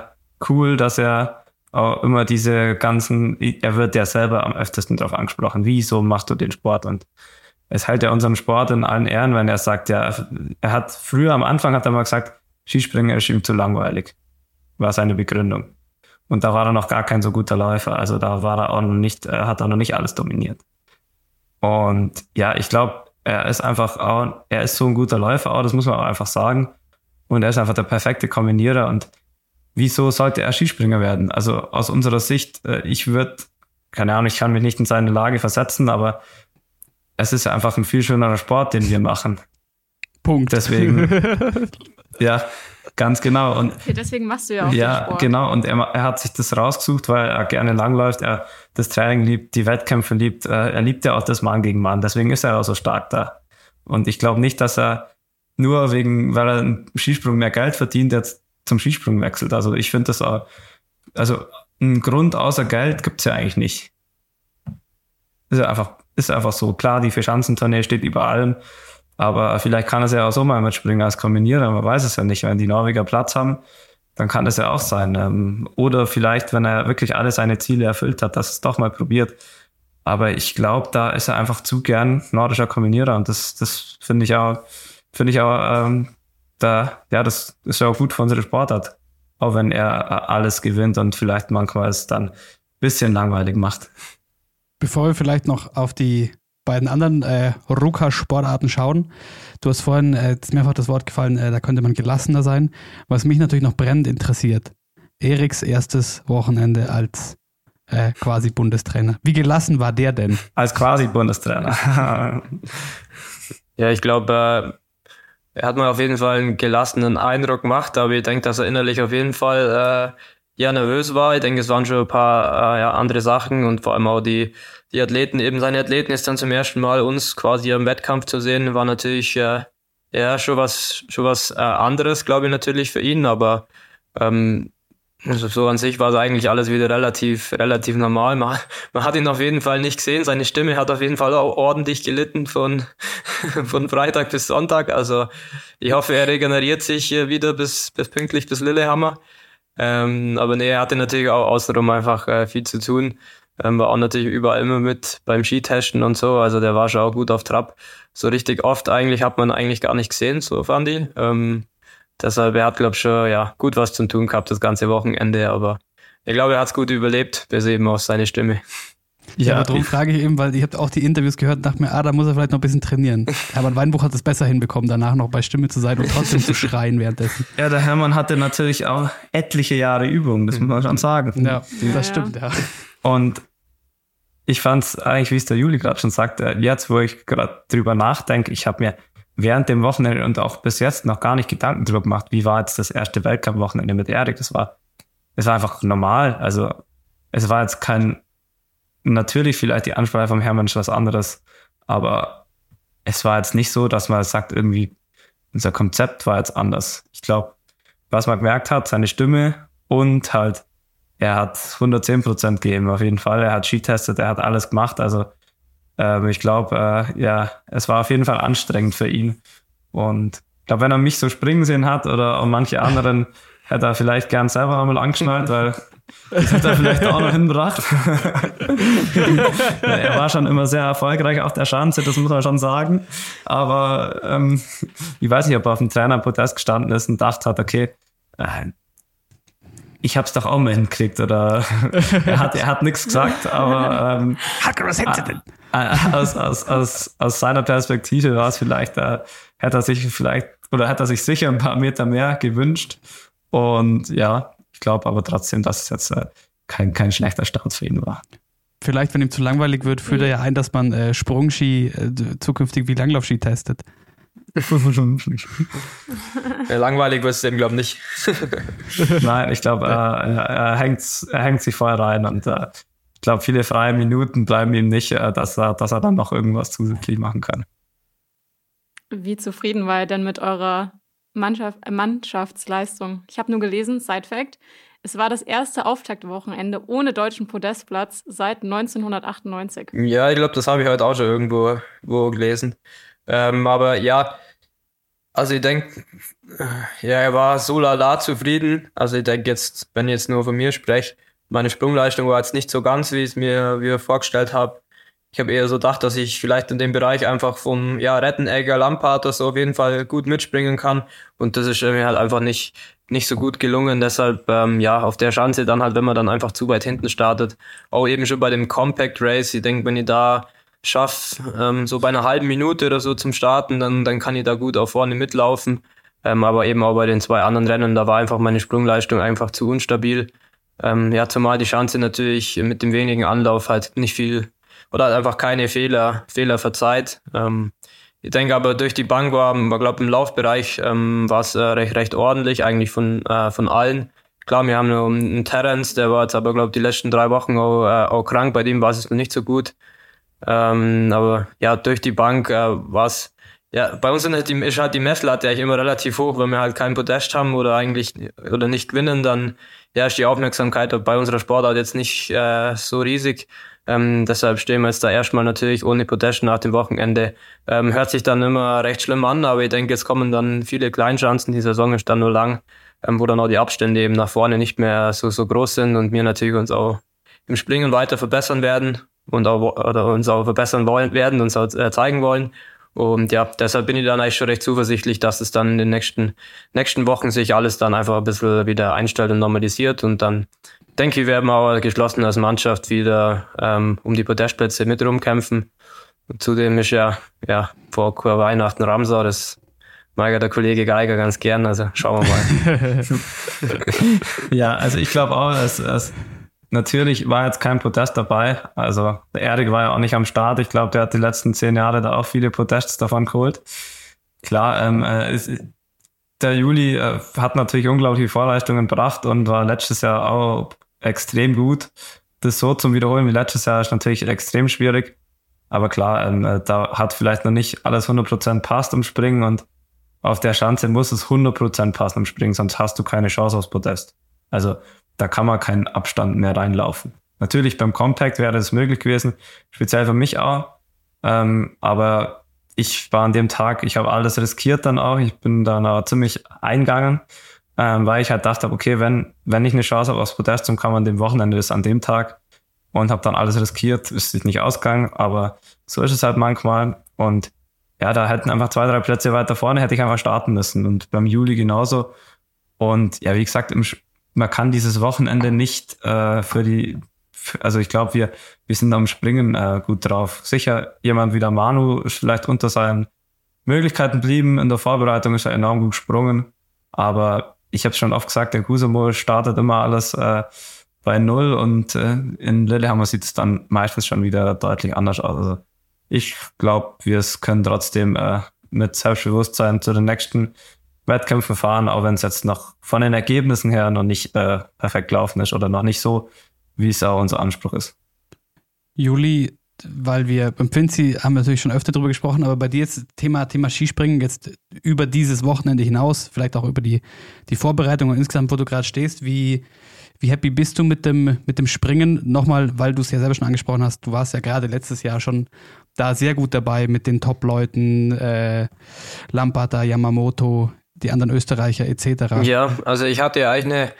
cool, dass er auch immer diese ganzen, er wird ja selber am öftesten darauf angesprochen, wieso machst du den Sport? Und es hält ja unseren Sport in allen Ehren, wenn er sagt, ja, er hat früher am Anfang hat er mal gesagt, Skispringen ist ihm zu langweilig, war seine Begründung. Und da war er noch gar kein so guter Läufer. Also da war er auch noch nicht, er hat er noch nicht alles dominiert. Und ja, ich glaube, er ist einfach auch, er ist so ein guter Läufer, auch das muss man auch einfach sagen. Und er ist einfach der perfekte Kombinierer. Und wieso sollte er Skispringer werden? Also aus unserer Sicht, äh, ich würde, keine Ahnung, ich kann mich nicht in seine Lage versetzen, aber es ist einfach ein viel schönerer Sport, den wir machen. Punkt. Deswegen, *laughs* ja, Ganz genau. Und okay, deswegen machst du ja auch Ja, Sport. genau. Und er, er, hat sich das rausgesucht, weil er gerne langläuft, er das Training liebt, die Wettkämpfe liebt. Äh, er liebt ja auch das Mann gegen Mann. Deswegen ist er auch so stark da. Und ich glaube nicht, dass er nur wegen, weil er im Skisprung mehr Geld verdient, jetzt zum Skisprung wechselt. Also ich finde das auch, also einen Grund außer Geld gibt's ja eigentlich nicht. Ist ja einfach, ist einfach so. Klar, die Verschanzentournee steht über allem. Aber vielleicht kann es ja auch so mal mitspringen als Kombinierer, man weiß es ja nicht. Wenn die Norweger Platz haben, dann kann das ja auch sein. Ähm, oder vielleicht, wenn er wirklich alle seine Ziele erfüllt hat, dass es doch mal probiert. Aber ich glaube, da ist er einfach zu gern nordischer Kombinierer und das, das finde ich auch, finde ich auch, ähm, da, ja, das ist ja auch gut für unsere Sportart. Auch wenn er alles gewinnt und vielleicht manchmal es dann ein bisschen langweilig macht. Bevor wir vielleicht noch auf die beiden anderen äh, Ruka-Sportarten schauen. Du hast vorhin äh, mehrfach das Wort gefallen, äh, da könnte man gelassener sein. Was mich natürlich noch brennend interessiert, Eriks erstes Wochenende als äh, quasi Bundestrainer. Wie gelassen war der denn? Als quasi Bundestrainer. *laughs* Ja, ich glaube, äh, er hat mir auf jeden Fall einen gelassenen Eindruck gemacht, aber ich denke, dass er innerlich auf jeden Fall äh, ja nervös war. Ich denke, es waren schon ein paar äh, ja, andere Sachen und vor allem auch die, die Athleten, eben seine Athleten ist dann zum ersten Mal uns quasi im Wettkampf zu sehen, war natürlich äh, ja schon was, schon was äh, anderes, glaube ich, natürlich für ihn, aber ähm, also so an sich war es eigentlich alles wieder relativ, relativ normal. Man, *laughs* man hat ihn auf jeden Fall nicht gesehen. Seine Stimme hat auf jeden Fall auch ordentlich gelitten von, *laughs* von Freitag bis Sonntag. Also ich hoffe, er regeneriert sich wieder bis, bis pünktlich bis Lillehammer. Ähm, aber nee, er hatte natürlich auch außenrum einfach äh, viel zu tun. Ähm, war auch natürlich überall immer mit beim Skitesten und so. Also der war schon auch gut auf Trab. So richtig oft eigentlich hat man eigentlich gar nicht gesehen, so fand ich. Ähm, Deshalb, er hat, glaube ich, schon ja, gut was zu tun gehabt das ganze Wochenende, aber ich glaube, er hat es gut überlebt, bis eben auch seine Stimme. Ja, aber darum frage ich eben, weil ich habe auch die Interviews gehört und dachte mir, ah, da muss er vielleicht noch ein bisschen trainieren. *laughs* Aber Weinbuch hat es besser hinbekommen, danach noch bei Stimme zu sein und trotzdem zu *laughs* schreien währenddessen. Ja, der Hermann hatte natürlich auch etliche Jahre Übung, das muss man schon sagen. Ja, das stimmt, ja. Und ich fand es eigentlich, wie es der Juli gerade schon sagte, jetzt, wo ich gerade drüber nachdenke, ich habe mir während dem Wochenende und auch bis jetzt noch gar nicht Gedanken drüber gemacht, wie war jetzt das erste Weltcup-Wochenende mit Erik. Das war, es war einfach normal. Also es war jetzt kein, natürlich vielleicht die Ansprache vom Hermann ist was anderes, aber es war jetzt nicht so, dass man sagt, irgendwie, unser Konzept war jetzt anders. Ich glaube, was man gemerkt hat, seine Stimme und halt, er hat 110 Prozent gegeben, auf jeden Fall. Er hat Skitestet, er hat alles gemacht. Also ähm, ich glaube, äh, ja, es war auf jeden Fall anstrengend für ihn. Und ich glaube, wenn er mich so springen sehen hat oder manche anderen, *laughs* hätte er vielleicht gern selber einmal angeschnallt, weil das hätte er vielleicht auch noch hinbracht. *laughs* er war schon immer sehr erfolgreich auf der Schanze, das muss man schon sagen. Aber ähm, ich weiß nicht, ob er auf dem Trainerprotest gestanden ist und dachte hat, okay, äh, ich hab's doch auch mal hingekriegt oder *laughs* er hat, er hat nichts gesagt, aber ähm, was hätte denn? aus, aus, aus, aus seiner Perspektive war es vielleicht, äh, hätte er sich vielleicht oder hätte er sich sicher ein paar Meter mehr gewünscht. Und ja, ich glaube aber trotzdem, dass es jetzt äh, kein, kein schlechter Start für ihn war. Vielleicht, wenn ihm zu langweilig wird, führt er ja ein, dass man äh, Sprungski äh, zukünftig wie Langlaufski testet. *laughs* langweilig wird es dem, glaube ich, nicht. *laughs* Nein, ich glaube, er, er, hängt, er hängt sich vorher rein und äh, ich glaube, viele freie Minuten bleiben ihm nicht, äh, dass er, dass er dann noch irgendwas zusätzlich machen kann. Wie zufrieden war er denn mit eurer Mannschaft, äh, Mannschaftsleistung? Ich habe nur gelesen, Side Fact, es war das erste Auftaktwochenende ohne deutschen Podestplatz seit 1998. Ja, ich glaube, das habe ich heute auch schon irgendwo, irgendwo gelesen. Ähm, aber ja, also ich denke, äh, ja, er war so lala zufrieden. Also ich denke jetzt, wenn ich jetzt nur von mir spreche, meine Sprungleistung war jetzt nicht so ganz, wie ich es mir, mir vorgestellt habe. Ich habe eher so gedacht, dass ich vielleicht in dem Bereich einfach vom ja, Rettenegger, Lampard oder so auf jeden Fall gut mitspringen kann. Und das ist mir halt einfach nicht, nicht so gut gelungen. Deshalb, ähm, ja, auf der Schanze dann halt, wenn man dann einfach zu weit hinten startet. Auch eben schon bei dem Compact Race. Ich denke, wenn ich da schaffe, ähm, so bei einer halben Minute oder so zum Starten, dann, dann kann ich da gut auf vorne mitlaufen. Ähm, aber eben auch bei den zwei anderen Rennen, da war einfach meine Sprungleistung einfach zu unstabil. Ähm, ja, zumal die Chance natürlich mit dem wenigen Anlauf halt nicht viel oder halt einfach keine Fehler, Fehler verzeiht. Ähm, ich denke aber durch die Bank war, ich glaube im Laufbereich ähm, war es äh, recht, recht ordentlich, eigentlich von, äh, von allen. Klar, wir haben nur einen Terence, der war jetzt aber, glaube die letzten drei Wochen auch, äh, auch krank, bei dem war es noch nicht so gut. Ähm, aber ja, durch die Bank äh, war ja, bei uns sind halt die, ist halt die Messlatte eigentlich immer relativ hoch, wenn wir halt kein Podest haben oder eigentlich oder nicht gewinnen, dann ja, ist die Aufmerksamkeit bei unserer Sportart jetzt nicht äh, so riesig. Ähm, deshalb stehen wir jetzt da erstmal natürlich ohne Podest nach dem Wochenende. Ähm, hört sich dann immer recht schlimm an, aber ich denke, es kommen dann viele Kleinchancen. Die Saison ist dann nur lang, ähm, wo dann auch die Abstände eben nach vorne nicht mehr so, so groß sind und wir natürlich uns auch im Springen weiter verbessern werden und auch, oder uns auch verbessern wollen, werden, uns auch äh, zeigen wollen. Und ja, deshalb bin ich dann eigentlich schon recht zuversichtlich, dass es dann in den nächsten, nächsten Wochen sich alles dann einfach ein bisschen wieder einstellt und normalisiert. Und dann denke ich, werden wir auch geschlossen als Mannschaft wieder ähm, um die Podestplätze mit rumkämpfen. Und zudem ist ja, ja vor Weihnachten Ramsau, das mag ja der Kollege Geiger ganz gern, also schauen wir mal. *laughs* *laughs* ja, also ich glaube auch, dass, dass natürlich war jetzt kein Protest dabei. Also der Erik war ja auch nicht am Start. Ich glaube, der hat die letzten zehn Jahre da auch viele Protests davon geholt. Klar, ähm, äh, ist, der Juli äh, hat natürlich unglaubliche Vorleistungen gebracht und war letztes Jahr auch extrem gut. Das so zum Wiederholen wie letztes Jahr ist natürlich extrem schwierig. Aber klar, ähm, äh, da hat vielleicht noch nicht alles 100% passt im Springen und auf der Schanze muss es 100% passen im Springen, sonst hast du keine Chance aufs Podest. Also da kann man keinen Abstand mehr reinlaufen. Natürlich beim Compact wäre das möglich gewesen, speziell für mich auch. Ähm, aber ich war an dem Tag, ich habe alles riskiert dann auch. Ich bin dann auch ziemlich eingegangen, ähm, weil ich halt dachte, okay, wenn, wenn ich eine Chance habe aufs Podest, dann kann man dem Wochenende das an dem Tag und habe dann alles riskiert, ist sich nicht ausgegangen, aber so ist es halt manchmal und ja, da hätten einfach zwei, drei Plätze weiter vorne, hätte ich einfach starten müssen und beim Juli genauso und ja, wie gesagt, im, man kann dieses Wochenende nicht äh, für die, für, also ich glaube, wir, wir sind am Springen äh, gut drauf. Sicher, jemand wie der Manu ist vielleicht unter seinen Möglichkeiten blieben. In der Vorbereitung ist er enorm gut gesprungen. Aber ich habe schon oft gesagt, der Kusamo startet immer alles äh, bei Null und äh, in Lillehammer sieht es dann meistens schon wieder deutlich anders aus. Also ich glaube, wir können trotzdem äh, mit Selbstbewusstsein zu den nächsten Wettkämpfen fahren, auch wenn es jetzt noch von den Ergebnissen her noch nicht äh, perfekt gelaufen ist oder noch nicht so, wie es auch unser Anspruch ist. Juli, weil wir beim Finzi haben wir natürlich schon öfter darüber gesprochen, aber bei dir jetzt Thema, Thema Skispringen jetzt über dieses Wochenende hinaus, vielleicht auch über die, die Vorbereitung und insgesamt, wo du gerade stehst, wie, wie happy bist du mit dem, mit dem Springen? Nochmal, weil du es ja selber schon angesprochen hast, du warst ja gerade letztes Jahr schon da sehr gut dabei mit den Top-Leuten, äh, Lampata, Yamamoto, die anderen Österreicher etc. Ja, also ich hatte ja eigentlich eine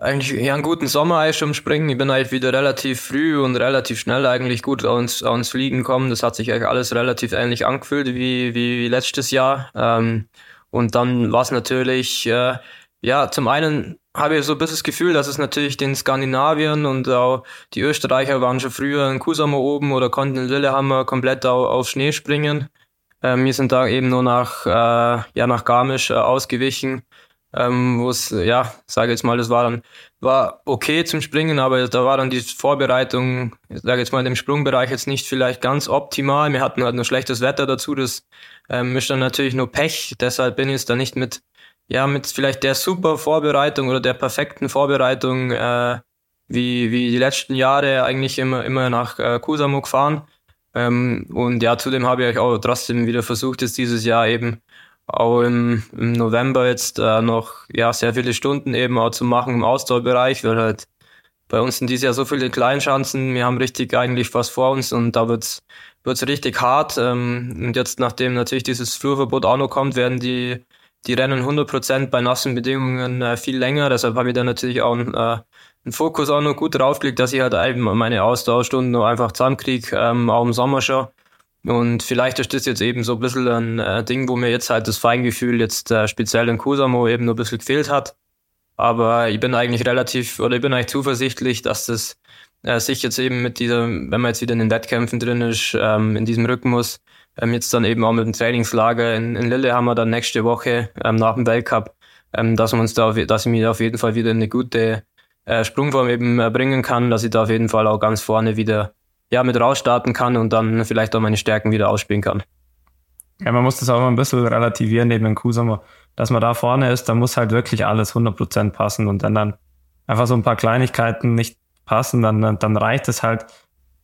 eigentlich ja, einen guten Sommer eigentlich schon springen. Ich bin halt wieder relativ früh und relativ schnell eigentlich gut ans, ans Fliegen kommen. Das hat sich eigentlich alles relativ ähnlich angefühlt wie, wie, wie letztes Jahr. Ähm, und dann war es natürlich, äh, ja, zum einen habe ich so ein bisschen das Gefühl, dass es natürlich den Skandinaviern und auch die Österreicher waren schon früher in Kusama oben oder konnten in Lillehammer komplett auf Schnee springen. Ähm, wir sind da eben nur nach, äh, ja, nach Garmisch äh, ausgewichen, ähm, wo es, ja, sage jetzt mal, das war dann, war okay zum Springen, aber da war dann die Vorbereitung, sage jetzt mal, im Sprungbereich jetzt nicht vielleicht ganz optimal. Wir hatten halt nur schlechtes Wetter dazu, das ähm, ist dann natürlich nur Pech, deshalb bin ich jetzt da nicht mit, ja, mit vielleicht der super Vorbereitung oder der perfekten Vorbereitung, äh, wie, wie die letzten Jahre eigentlich immer, immer nach äh, Kusamo gefahren. Ähm, und ja, zudem habe ich auch trotzdem wieder versucht, jetzt dieses Jahr eben auch im, im November jetzt äh, noch ja sehr viele Stunden eben auch zu machen im Ausdauerbereich, weil halt bei uns sind dieses Jahr so viele Kleinschanzen, wir haben richtig eigentlich was vor uns und da wird's wird's richtig hart. Ähm, und jetzt, nachdem natürlich dieses Flurverbot auch noch kommt, werden die die Rennen 100% bei nassen Bedingungen äh, viel länger. Deshalb habe ich da natürlich auch äh, einen Fokus auch noch gut draufgelegt, dass ich halt eben meine Ausdauerstunden noch einfach zusammenkriege, ähm, auch im Sommer schon. Und vielleicht ist das jetzt eben so ein bisschen ein äh, Ding, wo mir jetzt halt das Feingefühl jetzt äh, speziell in Kusamo eben noch ein bisschen gefehlt hat. Aber ich bin eigentlich relativ, oder ich bin eigentlich zuversichtlich, dass das äh, sich jetzt eben mit dieser, wenn man jetzt wieder in den Wettkämpfen drin ist, ähm, in diesem Rhythmus, ähm, jetzt dann eben auch mit dem Trainingslager in, in Lillehammer dann nächste Woche ähm, nach dem Weltcup, ähm, dass wir uns da, dass ich mir auf jeden Fall wieder eine gute äh, Sprungform eben äh, bringen kann, dass ich da auf jeden Fall auch ganz vorne wieder ja, mit rausstarten kann und dann vielleicht auch meine Stärken wieder ausspielen kann. Ja, man muss das auch mal ein bisschen relativieren neben dem Kusama. Dass man da vorne ist, da muss halt wirklich alles 100% passen und wenn dann einfach so ein paar Kleinigkeiten nicht passen, dann, dann reicht es halt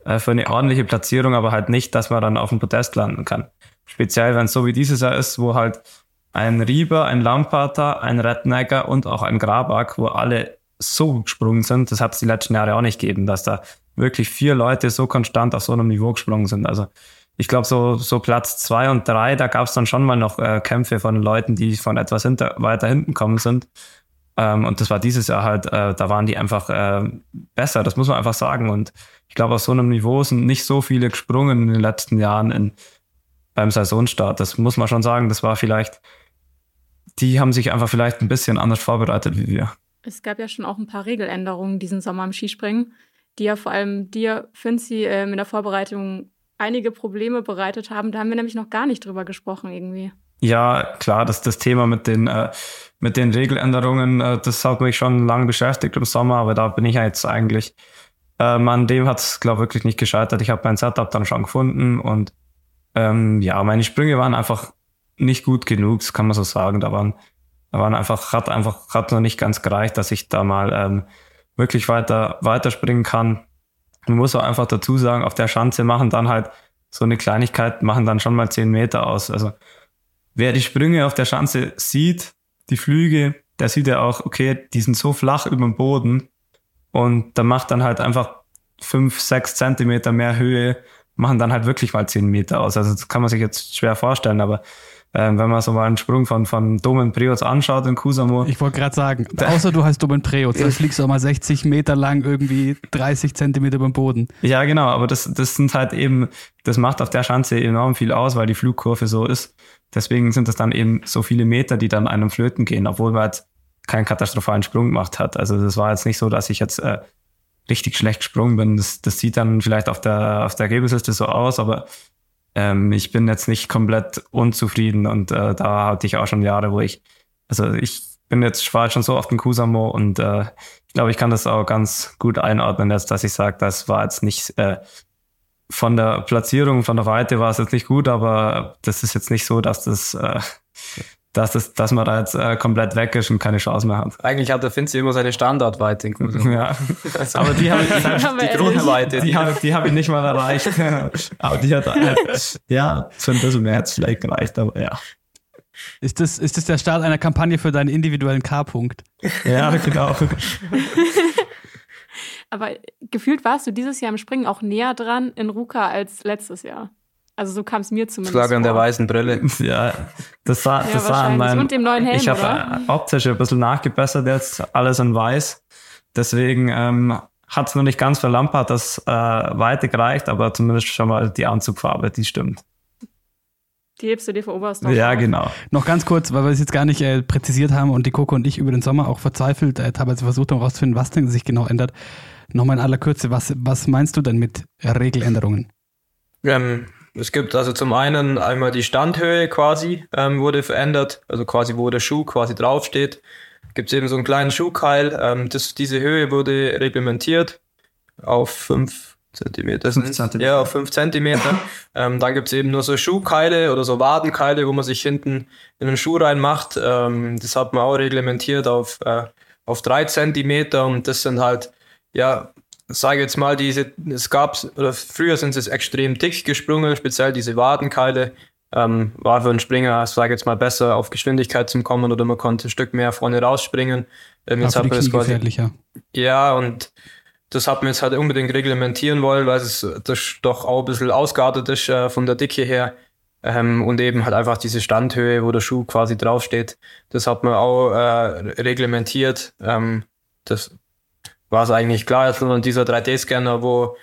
äh, für eine ordentliche Platzierung, aber halt nicht, dass man dann auf dem Podest landen kann. Speziell, wenn es so wie dieses Jahr ist, wo halt ein Rieber, ein Lamparter, ein Rednecker und auch ein Grabak, wo alle so gesprungen sind, das hat es die letzten Jahre auch nicht gegeben, dass da wirklich vier Leute so konstant auf so einem Niveau gesprungen sind. Also ich glaube, so, so Platz zwei und drei, da gab es dann schon mal noch äh, Kämpfe von Leuten, die von etwas hinter, weiter hinten kommen sind. Ähm, und das war dieses Jahr halt, äh, da waren die einfach äh, besser, das muss man einfach sagen. Und ich glaube, auf so einem Niveau sind nicht so viele gesprungen in den letzten Jahren in, beim Saisonstart. Das muss man schon sagen, das war vielleicht, die haben sich einfach vielleicht ein bisschen anders vorbereitet wie wir. Es gab ja schon auch ein paar Regeländerungen diesen Sommer im Skispringen, die ja vor allem dir, Finzi, äh, in der Vorbereitung einige Probleme bereitet haben. Da haben wir nämlich noch gar nicht drüber gesprochen irgendwie. Ja, klar, das, das Thema mit den, äh, mit den Regeländerungen, äh, das hat mich schon lange beschäftigt im Sommer, aber da bin ich ja jetzt eigentlich, ähm, an dem hat es, glaube ich, wirklich nicht gescheitert. Ich habe mein Setup dann schon gefunden und ähm, ja, meine Sprünge waren einfach nicht gut genug, das kann man so sagen. Da waren, da waren einfach, hat einfach, hat noch nicht ganz gereicht, dass ich da mal ähm, wirklich weiter, weiterspringen kann. Man muss auch einfach dazu sagen, auf der Schanze machen dann halt so eine Kleinigkeit, machen dann schon mal zehn Meter aus. Also wer die Sprünge auf der Schanze sieht, die Flüge, der sieht ja auch, okay, die sind so flach über dem Boden und da macht dann halt einfach fünf, sechs Zentimeter mehr Höhe, machen dann halt wirklich mal zehn Meter aus. Also das kann man sich jetzt schwer vorstellen, aber ähm, wenn man so mal einen Sprung von, von Domen Preots anschaut in Kusamo. Ich wollte gerade sagen, außer du heißt Domen Preots, dann fliegst du auch mal 60 Meter lang irgendwie 30 Zentimeter beim Boden. Ja, genau, aber das, das sind halt eben, das macht auf der Schanze enorm viel aus, weil die Flugkurve so ist. Deswegen sind das dann eben so viele Meter, die dann einem flöten gehen, obwohl man jetzt keinen katastrophalen Sprung gemacht hat. Also das war jetzt nicht so, dass ich jetzt äh, richtig schlecht gesprungen bin. Das, das sieht dann vielleicht auf der, auf der Ergebnisliste so aus, aber ähm, ich bin jetzt nicht komplett unzufrieden und äh, da hatte ich auch schon Jahre, wo ich, also ich bin jetzt war schon so oft in Kusamo und äh, ich glaube, ich kann das auch ganz gut einordnen, jetzt, dass ich sage, das war jetzt nicht äh, von der Platzierung, von der Weite war es jetzt nicht gut, aber das ist jetzt nicht so, dass das äh, dass, das, dass man da jetzt äh, komplett weg ist und keine Chance mehr hat. Eigentlich hat der Finzi immer seine Standardweite in Kusamo. *laughs* Ja, Also, *laughs* aber die habe ich, die Grundweite. die habe die hab ich nicht mal erreicht. *laughs* aber die hat halt, ja, für ein bisschen mehr hat's vielleicht gereicht, aber ja. Ist das, ist das der Start einer Kampagne für deinen individuellen K-Punkt? Ja, genau. Aber gefühlt warst du dieses Jahr im Springen auch näher dran in Ruka als letztes Jahr. Also so kam es mir zumindest lag an der vor. weißen Brille. *laughs* Ja, das war, Ja, das war an meinem, Und dem neuen Helm, ich habe äh, optisch ein bisschen nachgebessert jetzt, alles in weiß. Deswegen ähm, hat es noch nicht ganz für Lampard das äh, Weite gereicht, aber zumindest schon mal die Anzugfarbe, die stimmt. Die hebst du dir für Oberstdorf Ja, auf. genau. Noch ganz kurz, weil wir es jetzt gar nicht äh, präzisiert haben und die Coco und ich über den Sommer auch verzweifelt äh, teilweise versucht haben herauszufinden, was denn sich genau ändert. Nochmal in aller Kürze, was, was meinst du denn mit Regeländerungen? Ähm, es gibt also zum einen einmal die Standhöhe quasi ähm, wurde verändert, also quasi wo der Schuh quasi draufsteht. Gibt es eben so einen kleinen Schuhkeil. Ähm, das, diese Höhe wurde reglementiert auf 5 Zentimeter. Fünf? Zentimeter. Ja, auf 5 Zentimeter. *laughs* ähm, dann gibt es eben nur so Schuhkeile oder so Wadenkeile, wo man sich hinten in den Schuh reinmacht. Ähm, das hat man auch reglementiert auf, äh, auf 3 Zentimeter und das sind halt, ja, sage jetzt mal, diese, es gab, oder früher sind sie extrem dick gesprungen, speziell diese Wadenkeile, ähm, war für einen Springer, sage jetzt mal, besser auf Geschwindigkeit zu kommen oder man konnte ein Stück mehr vorne rausspringen. Ähm, War jetzt hat man das quasi, gefährlicher. ja, und das hat man jetzt halt unbedingt reglementieren wollen, weil es das doch auch ein bisschen ausgeartet ist äh, von der Dicke her. Ähm, und eben halt einfach diese Standhöhe, wo der Schuh quasi draufsteht, das hat man auch äh, reglementiert. Ähm, das war es eigentlich klar. Jetzt nur dieser 3D-Scanner, wo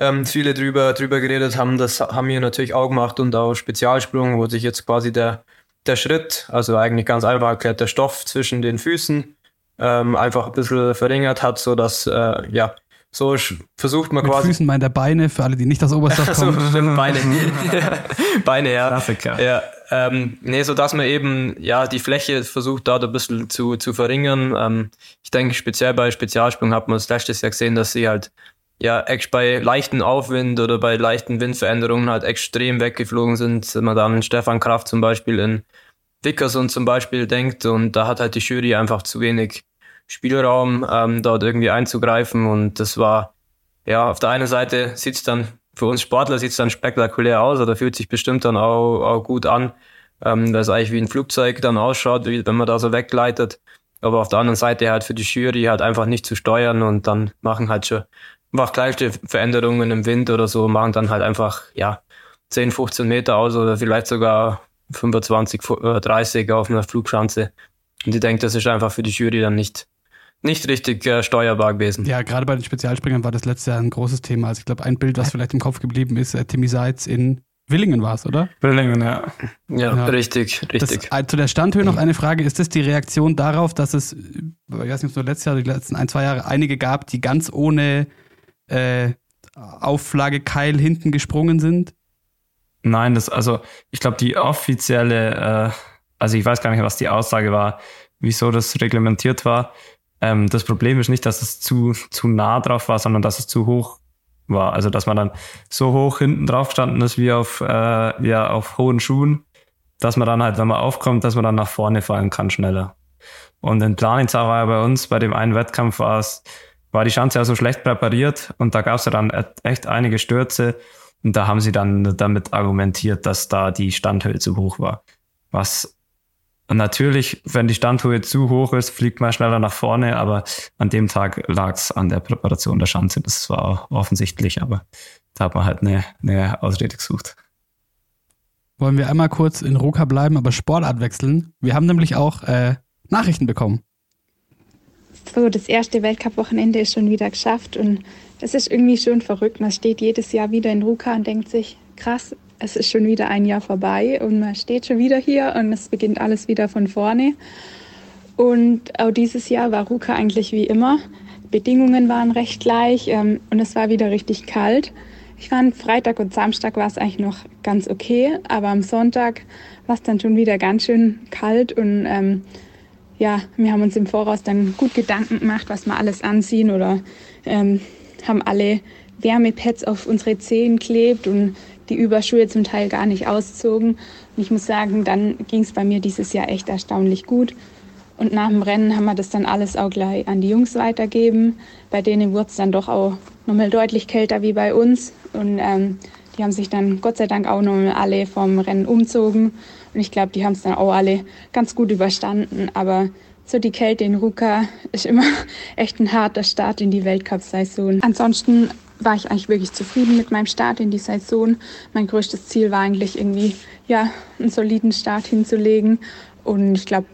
ähm, viele drüber, drüber geredet haben, das haben wir natürlich auch gemacht und auch Spezialsprung, wo sich jetzt quasi der, der Schritt, also eigentlich ganz einfach erklärt, der Stoff zwischen den Füßen ähm, einfach ein bisschen verringert hat, so dass äh, ja, so versucht man Mit quasi Füßen meint er Beine, für alle, die nicht aus Oberstdorf *laughs* so, kommen. stimmt, Beine. *laughs* Beine, ja. Klassiker. Ja, ähm, nee, so dass man eben, ja, die Fläche versucht da ein bisschen zu, zu verringern. Ähm, ich denke, speziell bei Spezialsprung hat man das letztes Jahr gesehen, dass sie halt, ja, ex- bei leichten Aufwind oder bei leichten Windveränderungen halt extrem weggeflogen sind. Wenn man dann an Stefan Kraft zum Beispiel in Dickerson zum Beispiel denkt und da hat halt die Jury einfach zu wenig Spielraum, ähm, dort irgendwie einzugreifen und das war, ja, auf der einen Seite sieht's dann für uns Sportler sieht's dann spektakulär aus oder fühlt sich bestimmt dann auch, auch gut an, ähm, dass es eigentlich wie ein Flugzeug dann ausschaut, wie, wenn man da so wegleitet. Aber auf der anderen Seite halt für die Jury halt einfach nicht zu steuern und dann machen halt schon einfach kleinste Veränderungen im Wind oder so, machen dann halt einfach, ja, 10, 15 Meter aus oder vielleicht sogar 25, fu- äh, 30 auf einer Flugschanze. Und ich denke, das ist einfach für die Jury dann nicht, nicht richtig äh, steuerbar gewesen. Ja, gerade bei den Spezialspringern war das letztes Jahr ein großes Thema. Also ich glaube, ein Bild, was vielleicht im Kopf geblieben ist, äh, Timmy Seitz in Willingen war es, oder? Billingen, ja. Ja, Ja. richtig, richtig. Das, äh, zu der Standhöhe noch eine Frage. Ist das die Reaktion darauf, dass es, äh, ich weiß nicht, ob es nur letztes Jahr, die letzten ein, zwei Jahre einige gab, die ganz ohne äh, Auflage Keil hinten gesprungen sind? Nein, das, also ich glaube, die offizielle, äh, also ich weiß gar nicht, was die Aussage war, wieso das reglementiert war. Ähm, das Problem ist nicht, dass es zu, zu nah drauf war, sondern dass es zu hoch war. Also dass man dann so hoch hinten drauf standen ist wie auf, äh, ja, auf hohen Schuhen, dass man dann halt, wenn man aufkommt, dass man dann nach vorne fallen kann schneller. Und in Planitza war ja bei uns, bei dem einen Wettkampf war es, war die Schanze ja so schlecht präpariert und da gab es ja dann echt einige Stürze und da haben sie dann damit argumentiert, dass da die Standhöhe zu hoch war. Was natürlich, wenn die Standhöhe zu hoch ist, fliegt man schneller nach vorne, aber an dem Tag lag es an der Präparation der Schanze. Das war offensichtlich, aber da hat man halt eine, eine Ausrede gesucht. Wollen wir einmal kurz in Ruka bleiben, aber Sportart wechseln? Wir haben nämlich auch äh, Nachrichten bekommen. So, das erste Weltcup-Wochenende ist schon wieder geschafft und es ist irgendwie schon verrückt. Man steht jedes Jahr wieder in Ruka und denkt sich, krass, es ist schon wieder ein Jahr vorbei und man steht schon wieder hier und es beginnt alles wieder von vorne. Und auch dieses Jahr war Ruka eigentlich wie immer. Bedingungen waren recht gleich ähm, und es war wieder richtig kalt. Ich fand, Freitag und Samstag war es eigentlich noch ganz okay, aber am Sonntag war es dann schon wieder ganz schön kalt und ähm, ja, wir haben uns im Voraus dann gut Gedanken gemacht, was wir alles anziehen oder ähm, haben alle Wärmepads auf unsere Zehen klebt und die Überschuhe zum Teil gar nicht auszogen. Und ich muss sagen, dann ging es bei mir dieses Jahr echt erstaunlich gut. Und nach dem Rennen haben wir das dann alles auch gleich an die Jungs weitergeben. Bei denen wurde es dann doch auch nochmal deutlich kälter wie bei uns. Und ähm, die haben sich dann Gott sei Dank auch nochmal alle vom Rennen umzogen. Und ich glaube, die haben es dann auch alle ganz gut überstanden. Aber so die Kälte in Ruka ist immer *laughs* echt ein harter Start in die Weltcup-Saison. Ansonsten war ich eigentlich wirklich zufrieden mit meinem Start in die Saison. Mein größtes Ziel war eigentlich irgendwie, ja, einen soliden Start hinzulegen. Und ich glaube,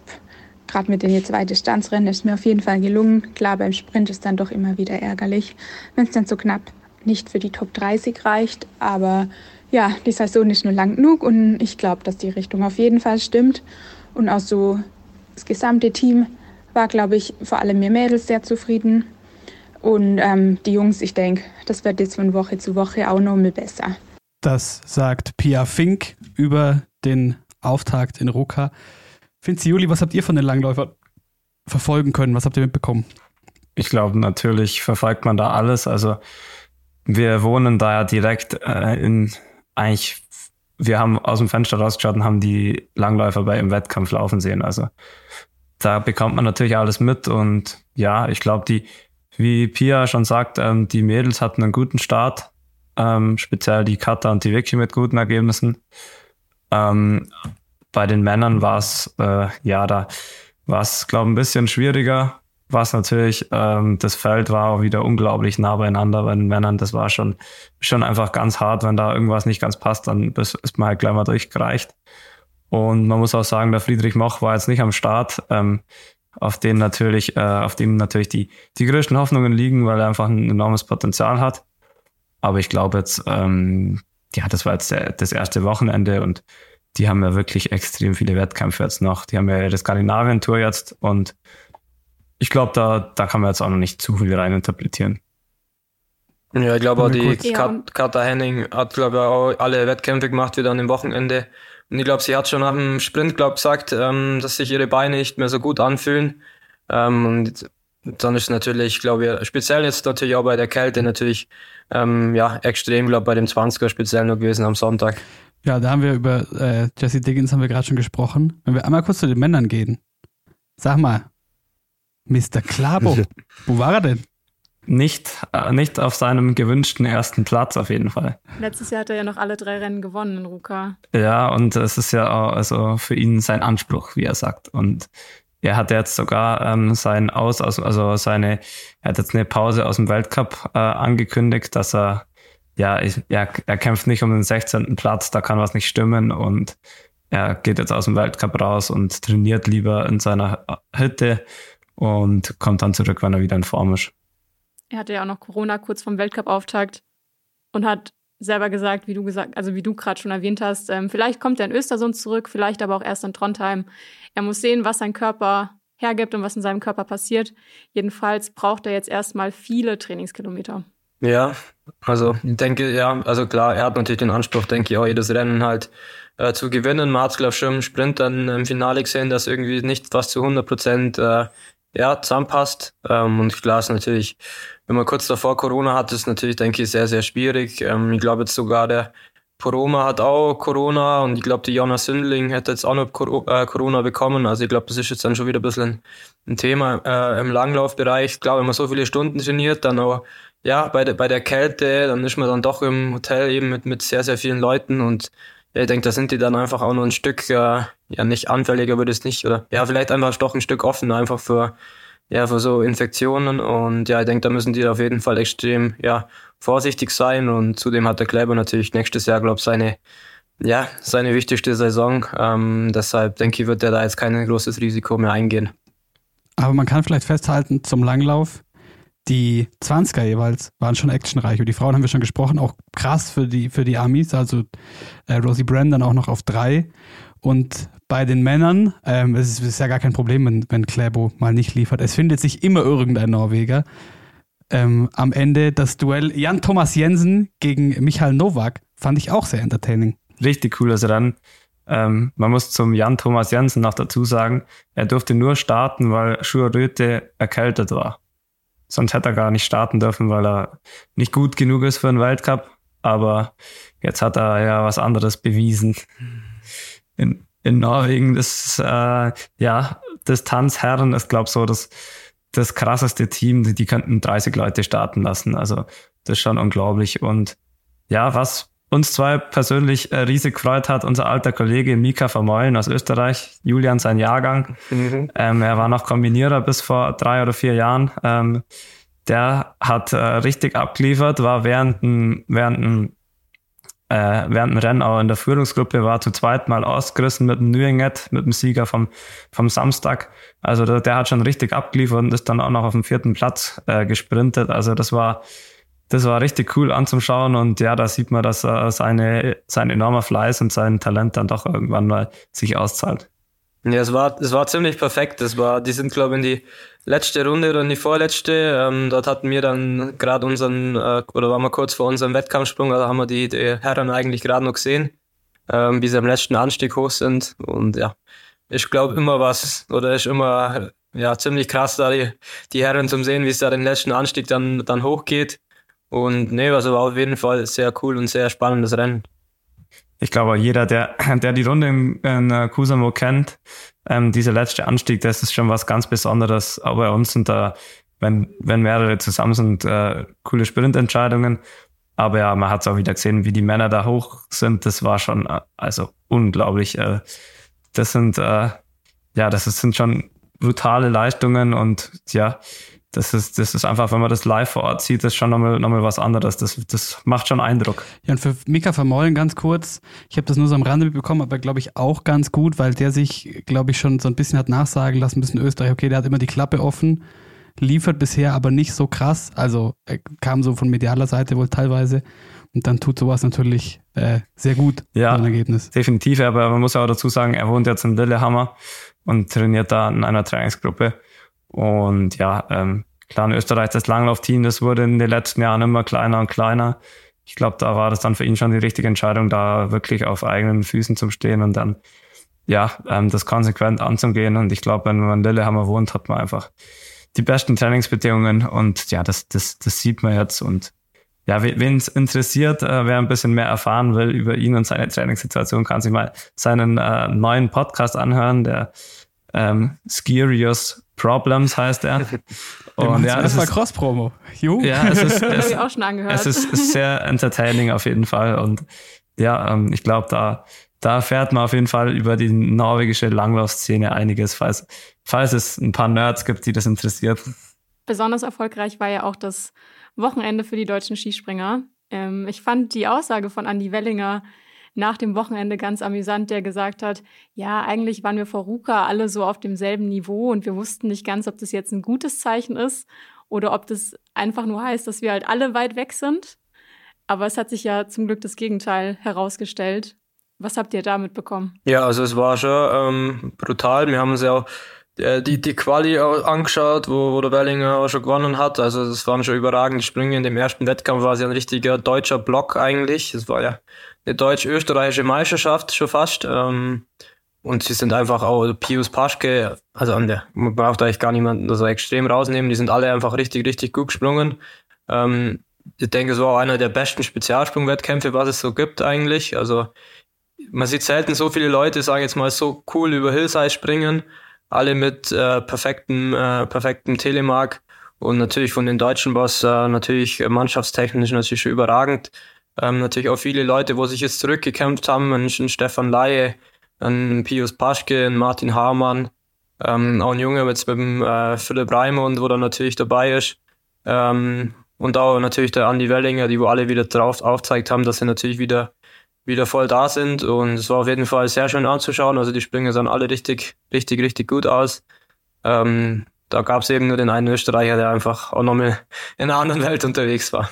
gerade mit den jetzt zwei Distanzrennen ist mir auf jeden Fall gelungen. Klar, beim Sprint ist dann doch immer wieder ärgerlich, wenn es dann so knapp nicht für die Top 30 reicht. Aber ja, die Saison ist nur lang genug und ich glaube, dass die Richtung auf jeden Fall stimmt. Und auch so das gesamte Team war, glaube ich, vor allem mir Mädels sehr zufrieden. Und ähm, die Jungs, ich denke, das wird jetzt von Woche zu Woche auch noch mal besser. Das sagt Pia Fink über den Auftakt in Ruka. Finzi Juli, was habt ihr von den Langläufern verfolgen können? Was habt ihr mitbekommen? Ich glaube, natürlich verfolgt man da alles. Also wir wohnen da ja direkt äh, in eigentlich, wir haben aus dem Fenster rausgeschaut und haben die Langläufer bei im Wettkampf laufen sehen. Also da bekommt man natürlich alles mit und ja, ich glaube, die wie Pia schon sagt, ähm, die Mädels hatten einen guten Start, ähm, speziell die Kata und die Vicky mit guten Ergebnissen. Ähm, bei den Männern war es, äh, ja, da war es, glaube ich, ein bisschen schwieriger, was natürlich, ähm, das Feld war auch wieder unglaublich nah beieinander bei den Männern. Das war schon, schon einfach ganz hart, wenn da irgendwas nicht ganz passt, dann ist man halt gleich mal durchgereicht. Und man muss auch sagen, der Friedrich Moch war jetzt nicht am Start. Ähm, auf den natürlich, äh, auf dem natürlich die, die größten Hoffnungen liegen, weil er einfach ein enormes Potenzial hat. Aber ich glaube jetzt, ähm, ja, das war jetzt der, das erste Wochenende und die haben ja wirklich extrem viele Wettkämpfe jetzt noch. Die haben ja ihre Skandinavien-Tour jetzt und ich glaube, da, da kann man jetzt auch noch nicht zu viel reininterpretieren. Ja, ich glaube auch die Kat Katha Henning hat, glaube ich, auch alle Wettkämpfe gemacht wieder an dem Wochenende. Und ich glaube, sie hat schon nach dem Sprint, glaube gesagt, ähm, dass sich ihre Beine nicht mehr so gut anfühlen. Ähm, und dann ist natürlich, glaube ich, speziell jetzt natürlich auch bei der Kälte natürlich, ähm, ja, extrem, glaube bei dem 20er speziell nur gewesen am Sonntag. Ja, da haben wir über äh, Jesse Diggins haben wir gerade schon gesprochen. Wenn wir einmal kurz zu den Männern gehen. Sag mal, Mr. Klabo, *laughs* wo war er denn? Nicht, äh, nicht auf seinem gewünschten ersten Platz auf jeden Fall. Letztes Jahr hat er ja noch alle drei Rennen gewonnen in Ruka. Ja, und es ist ja auch also für ihn sein Anspruch, wie er sagt. Und er hat jetzt sogar ähm, sein Aus, also seine, er hat jetzt eine Pause aus dem Weltcup äh, angekündigt, dass er, ja, ich, er, er kämpft nicht um den 16. Platz, da kann was nicht stimmen und er geht jetzt aus dem Weltcup raus und trainiert lieber in seiner Hütte und kommt dann zurück, wenn er wieder in Form ist. Er hatte ja auch noch Corona kurz vom Weltcup-Auftakt und hat selber gesagt, wie du gesagt, also wie du gerade schon erwähnt hast, ähm, vielleicht kommt er in Östersund zurück, vielleicht aber auch erst in Trondheim. Er muss sehen, was sein Körper hergibt und was in seinem Körper passiert. Jedenfalls braucht er jetzt erstmal viele Trainingskilometer. Ja, also ich denke, ja, also klar, er hat natürlich den Anspruch, denke ich, auch jedes Rennen halt äh, zu gewinnen. Man hat glaube ich, schon im Sprint dann im Finale gesehen, dass irgendwie nicht fast zu 100 Prozent äh, ja, zusammenpasst. Ähm, und klar ist natürlich, wenn man kurz davor Corona hat, ist natürlich, denke ich, sehr, sehr schwierig. Ähm, ich glaube jetzt sogar der Poroma hat auch Corona und ich glaube, die Jonna Sündling hätte jetzt auch noch äh, Corona bekommen. Also ich glaube, das ist jetzt dann schon wieder ein bisschen ein Thema äh, im Langlaufbereich. Ich glaube, wenn man so viele Stunden trainiert, dann auch ja, bei der, bei der Kälte, dann ist man dann doch im Hotel eben mit, mit sehr, sehr vielen Leuten und ich denke, da sind die dann einfach auch noch ein Stück, äh, ja, nicht anfälliger würde es nicht, oder? Ja, vielleicht einfach doch ein Stück offener, einfach für, ja, für so Infektionen. Und ja, ich denke, da müssen die auf jeden Fall extrem, ja, vorsichtig sein. Und zudem hat der Kleber natürlich nächstes Jahr, glaube ich, seine, ja, seine wichtigste Saison, ähm, deshalb denke ich, wird er da jetzt kein großes Risiko mehr eingehen. Aber man kann vielleicht festhalten, zum Langlauf, die 20er jeweils waren schon actionreich. Über die Frauen haben wir schon gesprochen, auch krass für die, für die Amis. Also äh, Rosie Brandon auch noch auf drei. Und bei den Männern, ähm, es, ist, ist ja gar kein Problem, wenn, wenn Kläbo mal nicht liefert. Es findet sich immer irgendein Norweger. Ähm, am Ende das Duell Jan Thomas Jensen gegen Michael Nowak fand ich auch sehr entertaining. Richtig cool, also dann ähm, man muss zum Jan Thomas Jensen noch dazu sagen, er durfte nur starten, weil Schur Röte erkältet war. Sonst hätte er gar nicht starten dürfen, weil er nicht gut genug ist für einen Weltcup. Aber jetzt hat er ja was anderes bewiesen. In, in Norwegen, das, äh, ja, Distanzherren ist, glaube ich, so das, das krasseste Team. Die, die könnten 30 Leute starten lassen. Also, das ist schon unglaublich. Und ja, was uns zwei persönlich äh, riesig gefreut hat, unser alter Kollege Mika Vermeulen aus Österreich, Julian sein Jahrgang. Mhm. Ähm, er war noch Kombinierer bis vor drei oder vier Jahren. Ähm, der hat äh, richtig abgeliefert, war während dem, während dem äh, während dem Rennen auch in der Führungsgruppe, war zu zweit mal ausgerissen mit dem Nüinget, mit dem Sieger vom, vom Samstag. Also der, der, hat schon richtig abgeliefert und ist dann auch noch auf dem vierten Platz äh, gesprintet. Also das war das war richtig cool anzuschauen und ja, da sieht man, dass er seine, sein enormer Fleiß und sein Talent dann doch irgendwann mal sich auszahlt. Ja, es war, es war ziemlich perfekt. Das war, die sind, glaube ich, in die letzte Runde oder in die vorletzte. Ähm, dort hatten wir dann gerade unseren, äh, oder waren wir kurz vor unserem Wettkampfsprung, also haben wir die, die Herren eigentlich gerade noch gesehen, ähm, wie sie am letzten Anstieg hoch sind. Und ja, ich glaube immer was, oder ist immer ja ziemlich krass, da die, die Herren zum sehen, wie es da den letzten Anstieg dann, dann hochgeht. Und nee, also war auf jeden Fall sehr cool und sehr spannendes Rennen. Ich glaube, jeder, der, der die Runde in, in äh, Kusamo kennt, ähm, dieser letzte Anstieg, das ist schon was ganz Besonderes. Auch bei uns sind da, wenn, wenn mehrere zusammen sind, äh, coole Sprintentscheidungen. Aber ja, man hat es auch wieder gesehen, wie die Männer da hoch sind. Das war schon äh, also unglaublich. Äh, das sind äh, ja, das sind schon brutale Leistungen und ja, das ist, das ist einfach, wenn man das live vor Ort sieht, das ist schon nochmal, nochmal was anderes. Das, das macht schon Eindruck. Ja, und für Mika Vermeulen ganz kurz, ich habe das nur so am Rande mitbekommen, aber glaube ich auch ganz gut, weil der sich, glaube ich, schon so ein bisschen hat nachsagen lassen, ein bisschen Österreich, okay, der hat immer die Klappe offen, liefert bisher aber nicht so krass. Also er kam so von medialer Seite wohl teilweise. Und dann tut sowas natürlich äh, sehr gut, ja, so Ergebnis. Definitiv, aber man muss auch dazu sagen, er wohnt jetzt in Lillehammer und trainiert da in einer Trainingsgruppe. Und ja, ähm, klar, in Österreich das Langlaufteam, das wurde in den letzten Jahren immer kleiner und kleiner. Ich glaube, da war das dann für ihn schon die richtige Entscheidung, da wirklich auf eigenen Füßen zu stehen und dann ja, ähm, das konsequent anzugehen. Und ich glaube, wenn man in Lillehammer wohnt, hat man einfach die besten Trainingsbedingungen und ja, das, das, das sieht man jetzt. Und ja, wen es interessiert, äh, wer ein bisschen mehr erfahren will über ihn und seine Trainingssituation, kann sich mal seinen äh, neuen Podcast anhören, der ähm, Skirius Problems heißt er. *laughs* Und ja, das war Cross-Promo. Ja, es ist, *laughs* es, auch schon angehört. es ist sehr entertaining auf jeden Fall. Und ja, ähm, ich glaube, da, da erfährt man auf jeden Fall über die norwegische Langlaufszene einiges, falls, falls es ein paar Nerds gibt, die das interessiert. Besonders erfolgreich war ja auch das Wochenende für die deutschen Skispringer. Ähm, ich fand die Aussage von Andy Wellinger nach dem Wochenende ganz amüsant, der gesagt hat, ja, eigentlich waren wir vor Ruka alle so auf demselben Niveau und wir wussten nicht ganz, ob das jetzt ein gutes Zeichen ist oder ob das einfach nur heißt, dass wir halt alle weit weg sind. Aber es hat sich ja zum Glück das Gegenteil herausgestellt. Was habt ihr damit bekommen? Ja, also es war schon ähm, brutal. Wir haben uns ja auch äh, die, die Quali angeschaut, wo, wo der Wellinger auch schon gewonnen hat. Also das waren schon überragende Sprünge. In dem ersten Wettkampf war es ja ein richtiger deutscher Block eigentlich. Das war ja eine deutsch-österreichische Meisterschaft schon fast. Ähm, und sie sind einfach auch Pius Paschke, also an der, man braucht eigentlich gar niemanden so extrem rausnehmen, die sind alle einfach richtig, richtig gut gesprungen. Ähm, ich denke, es war auch einer der besten Spezialsprungwettkämpfe, was es so gibt eigentlich. Also man sieht selten so viele Leute, sagen jetzt mal, so cool über Hillside springen. Alle mit äh, perfektem, äh, perfektem Telemark. Und natürlich von den Deutschen war äh, natürlich mannschaftstechnisch natürlich schon überragend. Ähm, natürlich auch viele Leute, wo sich jetzt zurückgekämpft haben, ein, Stefan Laie, ein Pius Paschke, ein Martin Hamann, ähm, auch ein Junge jetzt mit dem äh, Philipp Raimund, wo da natürlich dabei ist. Ähm, und auch natürlich der Andi Wellinger, die wo alle wieder drauf aufzeigt haben, dass sie natürlich wieder wieder voll da sind und es war auf jeden Fall sehr schön anzuschauen. Also die Sprünge sahen alle richtig, richtig, richtig gut aus. Ähm, da gab es eben nur den einen Österreicher, der einfach auch nochmal in einer anderen Welt unterwegs war.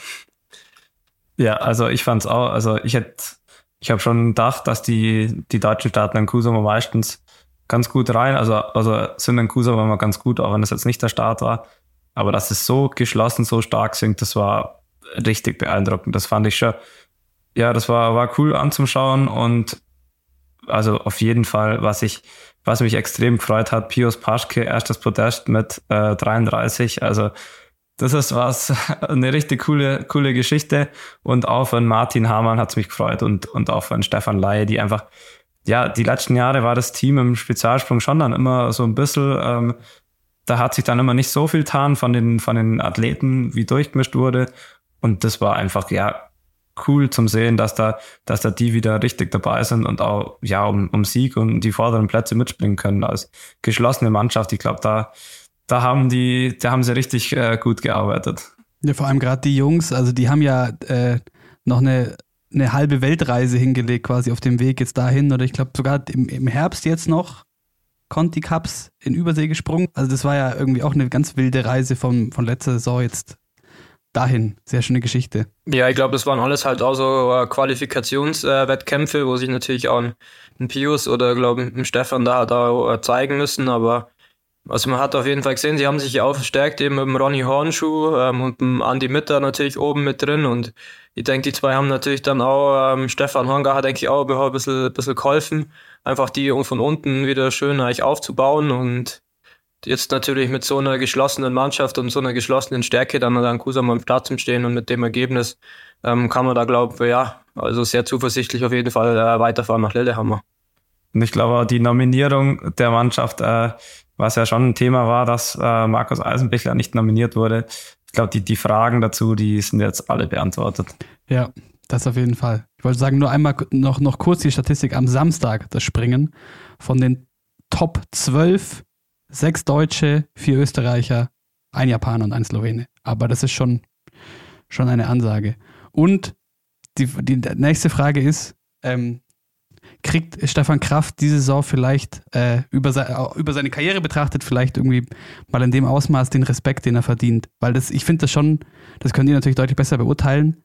Ja, also ich fand's auch, also ich hätte, ich habe schon gedacht, dass die, die deutschen Staaten in Kusama meistens ganz gut rein, also, also sind in Kusama immer ganz gut, auch wenn das jetzt nicht der Start war. Aber dass es so geschlossen, so stark sind, das war richtig beeindruckend. Das fand ich schon ja, das war, war cool anzuschauen und also auf jeden Fall, was ich, was mich extrem gefreut hat, Pius Paschke, erstes Podest mit äh, 33. Also das ist was, *laughs* eine richtig coole, coole Geschichte. Und auch von Martin Hamann hat es mich gefreut und, und auch von Stefan Laie, die einfach, ja, die letzten Jahre war das Team im Spezialsprung schon dann immer so ein bisschen, ähm, da hat sich dann immer nicht so viel getan von den, von den Athleten, wie durchgemischt wurde. Und das war einfach, ja, cool zum sehen, dass da, dass da die wieder richtig dabei sind und auch ja um, um Sieg und die vorderen Plätze mitspringen können als geschlossene Mannschaft. Ich glaube, da, da haben die, da haben sie richtig äh, gut gearbeitet. Ja, vor allem gerade die Jungs, also die haben ja äh, noch eine, eine halbe Weltreise hingelegt, quasi auf dem Weg jetzt dahin. Oder ich glaube sogar im, im Herbst jetzt noch Conti Cups in Übersee gesprungen. Also das war ja irgendwie auch eine ganz wilde Reise vom, von letzter Saison jetzt dahin. Sehr schöne Geschichte. Ja, ich glaube, das waren alles halt auch so äh, Qualifikationswettkämpfe, äh, wo sich natürlich auch ein, ein Pius oder glaube ein Stefan da, da äh, zeigen müssen, aber also man hat auf jeden Fall gesehen, sie haben sich auch verstärkt, eben mit dem Ronny Hornschuh ähm, und dem Andi Mitter natürlich oben mit drin und ich denke, die zwei haben natürlich dann auch, ähm, Stefan Honga hat denke ich auch ein bisschen, bisschen geholfen, einfach die von unten wieder schön eigentlich aufzubauen und jetzt natürlich mit so einer geschlossenen Mannschaft und so einer geschlossenen Stärke dann an Kusam am Platz stehen und mit dem Ergebnis ähm, kann man da glaube ja, also sehr zuversichtlich auf jeden Fall äh, weiterfahren nach Lillehammer. Und ich glaube, die Nominierung der Mannschaft, äh, was ja schon ein Thema war, dass äh, Markus Eisenbichler nicht nominiert wurde. Ich glaube, die, die Fragen dazu, die sind jetzt alle beantwortet. Ja, das auf jeden Fall. Ich wollte sagen, nur einmal noch, noch kurz die Statistik am Samstag, das Springen. Von den Top 12 sechs Deutsche, vier Österreicher, ein Japaner und ein Slowene. Aber das ist schon, schon eine Ansage. Und die, die nächste Frage ist, ähm, kriegt Stefan Kraft diese Saison vielleicht äh, über, se über seine Karriere betrachtet, vielleicht irgendwie mal in dem Ausmaß den Respekt, den er verdient? Weil das, ich finde das schon, das könnt ihr natürlich deutlich besser beurteilen,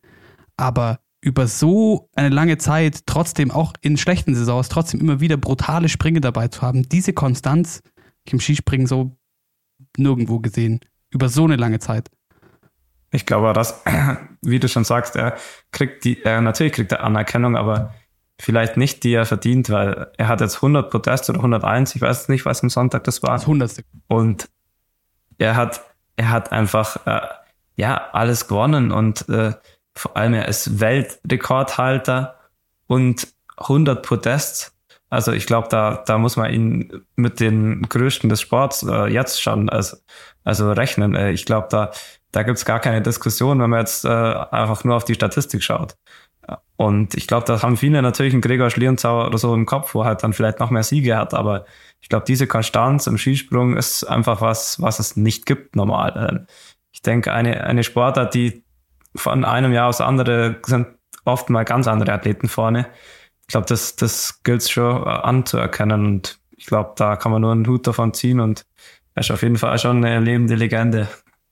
aber über so eine lange Zeit trotzdem auch in schlechten Saisons trotzdem immer wieder brutale Sprünge dabei zu haben, diese Konstanz, ich im Skispringen so nirgendwo gesehen. Über so eine lange Zeit. Ich glaube, dass, *clears throat* wie du schon sagst, er kriegt die, er natürlich kriegt er Anerkennung, aber vielleicht nicht, die er verdient, weil er hat jetzt 100 Proteste oder 101, ich weiß nicht, was am Sonntag das war. Das 100. Und er hat, er hat einfach, äh, ja, alles gewonnen und äh, vor allem er ist Weltrekordhalter und 100 Protests also ich glaube, da, da muss man ihn mit den Größten des Sports äh, jetzt schon also, also rechnen. Äh, ich glaube, da, da gibt's gar keine Diskussion, wenn man jetzt äh, einfach nur auf die Statistik schaut. Und ich glaube, da haben viele natürlich einen Gregor Schlierenzauer oder so im Kopf, wo halt dann vielleicht noch mehr Siege hat. Aber ich glaube, diese Konstanz im Skisprung ist einfach was, was es nicht gibt normal. Ähm, ich denke, eine, eine Sportart, die von einem Jahr aufs andere sind oft mal ganz andere Athleten vorne ich glaube, das, das gilt schon anzuerkennen und ich glaube, da kann man nur einen Hut davon ziehen und er ist auf jeden Fall schon eine lebende Legende.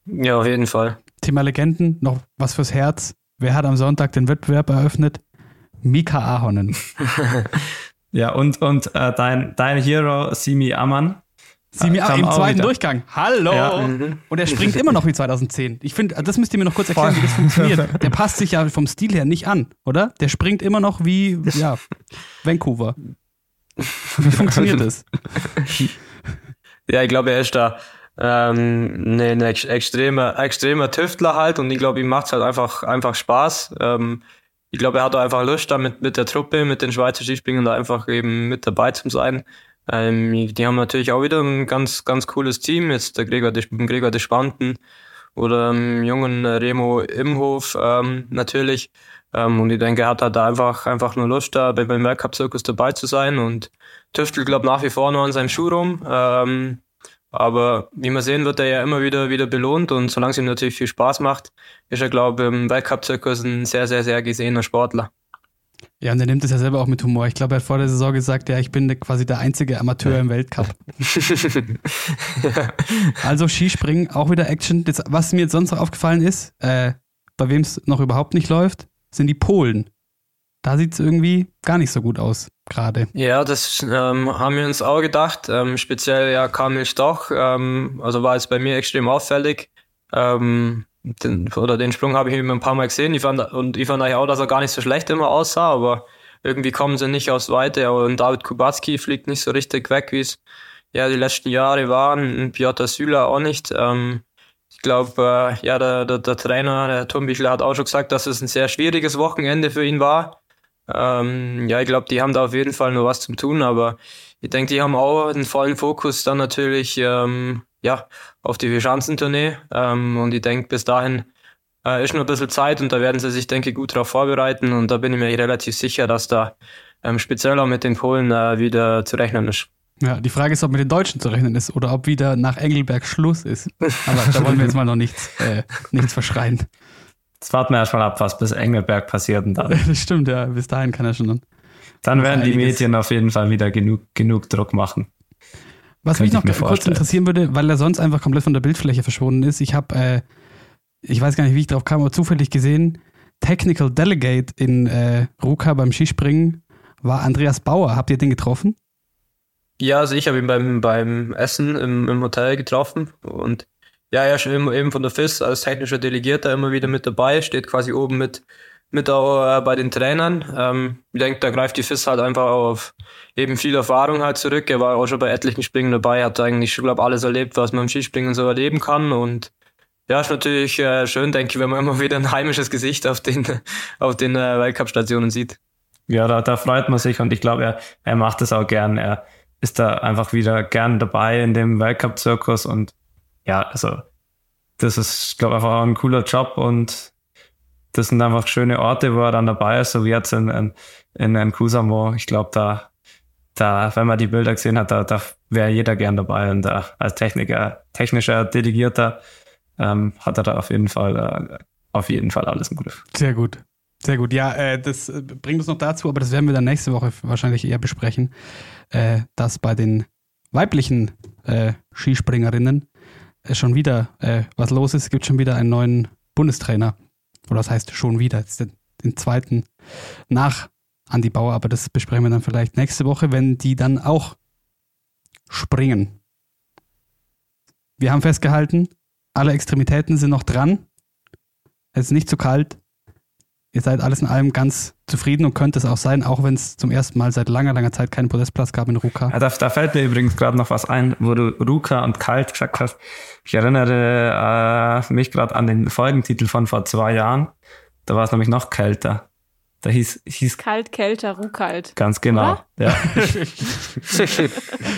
Ja, auf jeden Fall. Thema Legenden, noch was fürs Herz. Wer hat am Sonntag den Wettbewerb eröffnet? Mika Ahonen. *laughs* ja, und, und äh, dein, dein Hero, Simi Aman, Sie mir Kam im zweiten wieder. Durchgang. Hallo! Ja. Und er springt immer noch wie 2010. Ich finde, das müsst ihr mir noch kurz erklären, wie das funktioniert. Der passt sich ja vom Stil her nicht an, oder? Der springt immer noch wie, ja, Vancouver. Wie funktioniert das? *laughs* Ja, ich glaube, er ist da ähm, ne, ne ex extremer, extremer Tüftler halt und ich glaube, ihm macht's halt einfach, einfach Spaß. Ähm, ich glaube, er hat einfach Lust, da mit, mit der Truppe, mit den Schweizer Skispringern da einfach eben mit dabei zu sein. Ähm, die haben natürlich auch wieder ein ganz, ganz cooles Team. Jetzt der Gregor, de, Gregor de Spanten oder ähm, jungen Remo Imhof ähm, natürlich. Ähm, und ich denke, er hat halt da einfach, einfach nur Lust, da bei- beim Weltcup-Zirkus dabei zu sein und tüftelt, glaube nach wie vor noch an seinem Schuh rum. Ähm, aber wie wir sehen, wird er ja immer wieder, wieder belohnt und solange es ihm natürlich viel Spaß macht, ist er, glaube ich, im Weltcup-Zirkus ein sehr, sehr, sehr gesehener Sportler. Ja, und er nimmt es ja selber auch mit Humor. Ich glaube, er hat vor der Saison gesagt, ja, ich bin quasi der einzige Amateur im Weltcup. *laughs* Also Skispringen, auch wieder Action. Das, was mir jetzt sonst noch aufgefallen ist, äh, bei wem es noch überhaupt nicht läuft, sind die Polen. Da sieht es irgendwie gar nicht so gut aus, gerade. Ja, das ähm, haben wir uns auch gedacht. Ähm, speziell ja Kamil Stoch, ähm, also war jetzt bei mir extrem auffällig. Ähm, den, oder den Sprung habe ich eben ein paar Mal gesehen. Ich fand, und ich fand eigentlich auch, dass er gar nicht so schlecht immer aussah, aber irgendwie kommen sie nicht aufs Weite. Und David Kubacki fliegt nicht so richtig weg, wie es ja die letzten Jahre waren. Piotr Süler auch nicht. Ähm, ich glaube, äh, ja, der, der, der Trainer, der Tom hat auch schon gesagt, dass es ein sehr schwieriges Wochenende für ihn war. Ähm, ja, ich glaube, die haben da auf jeden Fall nur was zum tun, aber ich denke, die haben auch den vollen Fokus dann natürlich ähm, ja, auf die Vierschanzentournee. Ähm, und ich denke, bis dahin äh, ist noch ein bisschen Zeit und da werden sie sich, denke ich, gut darauf vorbereiten. Und da bin ich mir relativ sicher, dass da ähm, speziell auch mit den Polen äh, wieder zu rechnen ist. Ja, die Frage ist, ob mit den Deutschen zu rechnen ist oder ob wieder nach Engelberg Schluss ist. *laughs* Aber da wollen wir jetzt mal noch nichts, äh, nichts verschreien. Jetzt warten wir erstmal ab, was bis Engelberg passiert und dann, *laughs* Das stimmt, ja. Bis dahin kann er schon. Dann. dann werden die. Medien auf jeden Fall wieder genug, genug Druck machen. Was Könnte mich noch kurz vorstellen. interessieren würde, weil er sonst einfach komplett von der Bildfläche verschwunden ist. Ich habe, äh, ich weiß gar nicht, wie ich drauf kam, aber zufällig gesehen, Technical Delegate in äh, Ruka beim Skispringen war Andreas Bauer. Habt ihr den getroffen? Ja, also ich habe ihn beim, beim Essen im, im Hotel getroffen und ja, er ist eben eben von der FIS als technischer Delegierter immer wieder mit dabei, steht quasi oben mit, mit auch, äh, bei den Trainern. Ähm, ich denke, da greift die FIS halt einfach auf eben viel Erfahrung halt zurück. Er war auch schon bei etlichen Springen dabei, hat eigentlich schon, glaube alles erlebt, was man im Skispringen so erleben kann und ja, ist natürlich äh, schön, denke ich, wenn man immer wieder ein heimisches Gesicht auf den, *laughs* auf den äh, Weltcup-Stationen sieht. Ja, da, da freut man sich und ich glaube, er, er macht es auch gern. Er ist da einfach wieder gern dabei in dem Weltcup-Zirkus und ja, also das ist, glaube ich, einfach ein cooler Job und das sind einfach schöne Orte, wo er dann dabei ist, so wie jetzt in, in, in, in Kusamo. Ich glaube, da, da, wenn man die Bilder gesehen hat, da, da wäre jeder gern dabei und da als Techniker, technischer Delegierter ähm, hat er da auf jeden Fall, äh, auf jeden Fall alles im Griff. Sehr gut. Sehr gut. Ja, äh, das äh, bringt uns noch dazu, aber das werden wir dann nächste Woche wahrscheinlich eher besprechen, äh, dass bei den weiblichen äh, Skispringerinnen äh, schon wieder äh, was los ist. Es gibt schon wieder einen neuen Bundestrainer. Oder das heißt schon wieder, jetzt den, den zweiten nach Andi Bauer, aber das besprechen wir dann vielleicht nächste Woche, wenn die dann auch springen. Wir haben festgehalten, alle Extremitäten sind noch dran. Es ist nicht zu kalt. Ihr seid alles in allem ganz zufrieden und könnt es auch sein, auch wenn es zum ersten Mal seit langer, langer Zeit keinen Podestplatz gab in Ruka. Ja, da, da fällt mir übrigens gerade noch was ein, wo du Ruka und Kalt gesagt hast. Ich erinnere äh, mich gerade an den Folgentitel von vor zwei Jahren. Da war es nämlich noch kälter. Da hieß, hieß Kalt, kälter, ruhkalt. ganz genau. Ja. *laughs*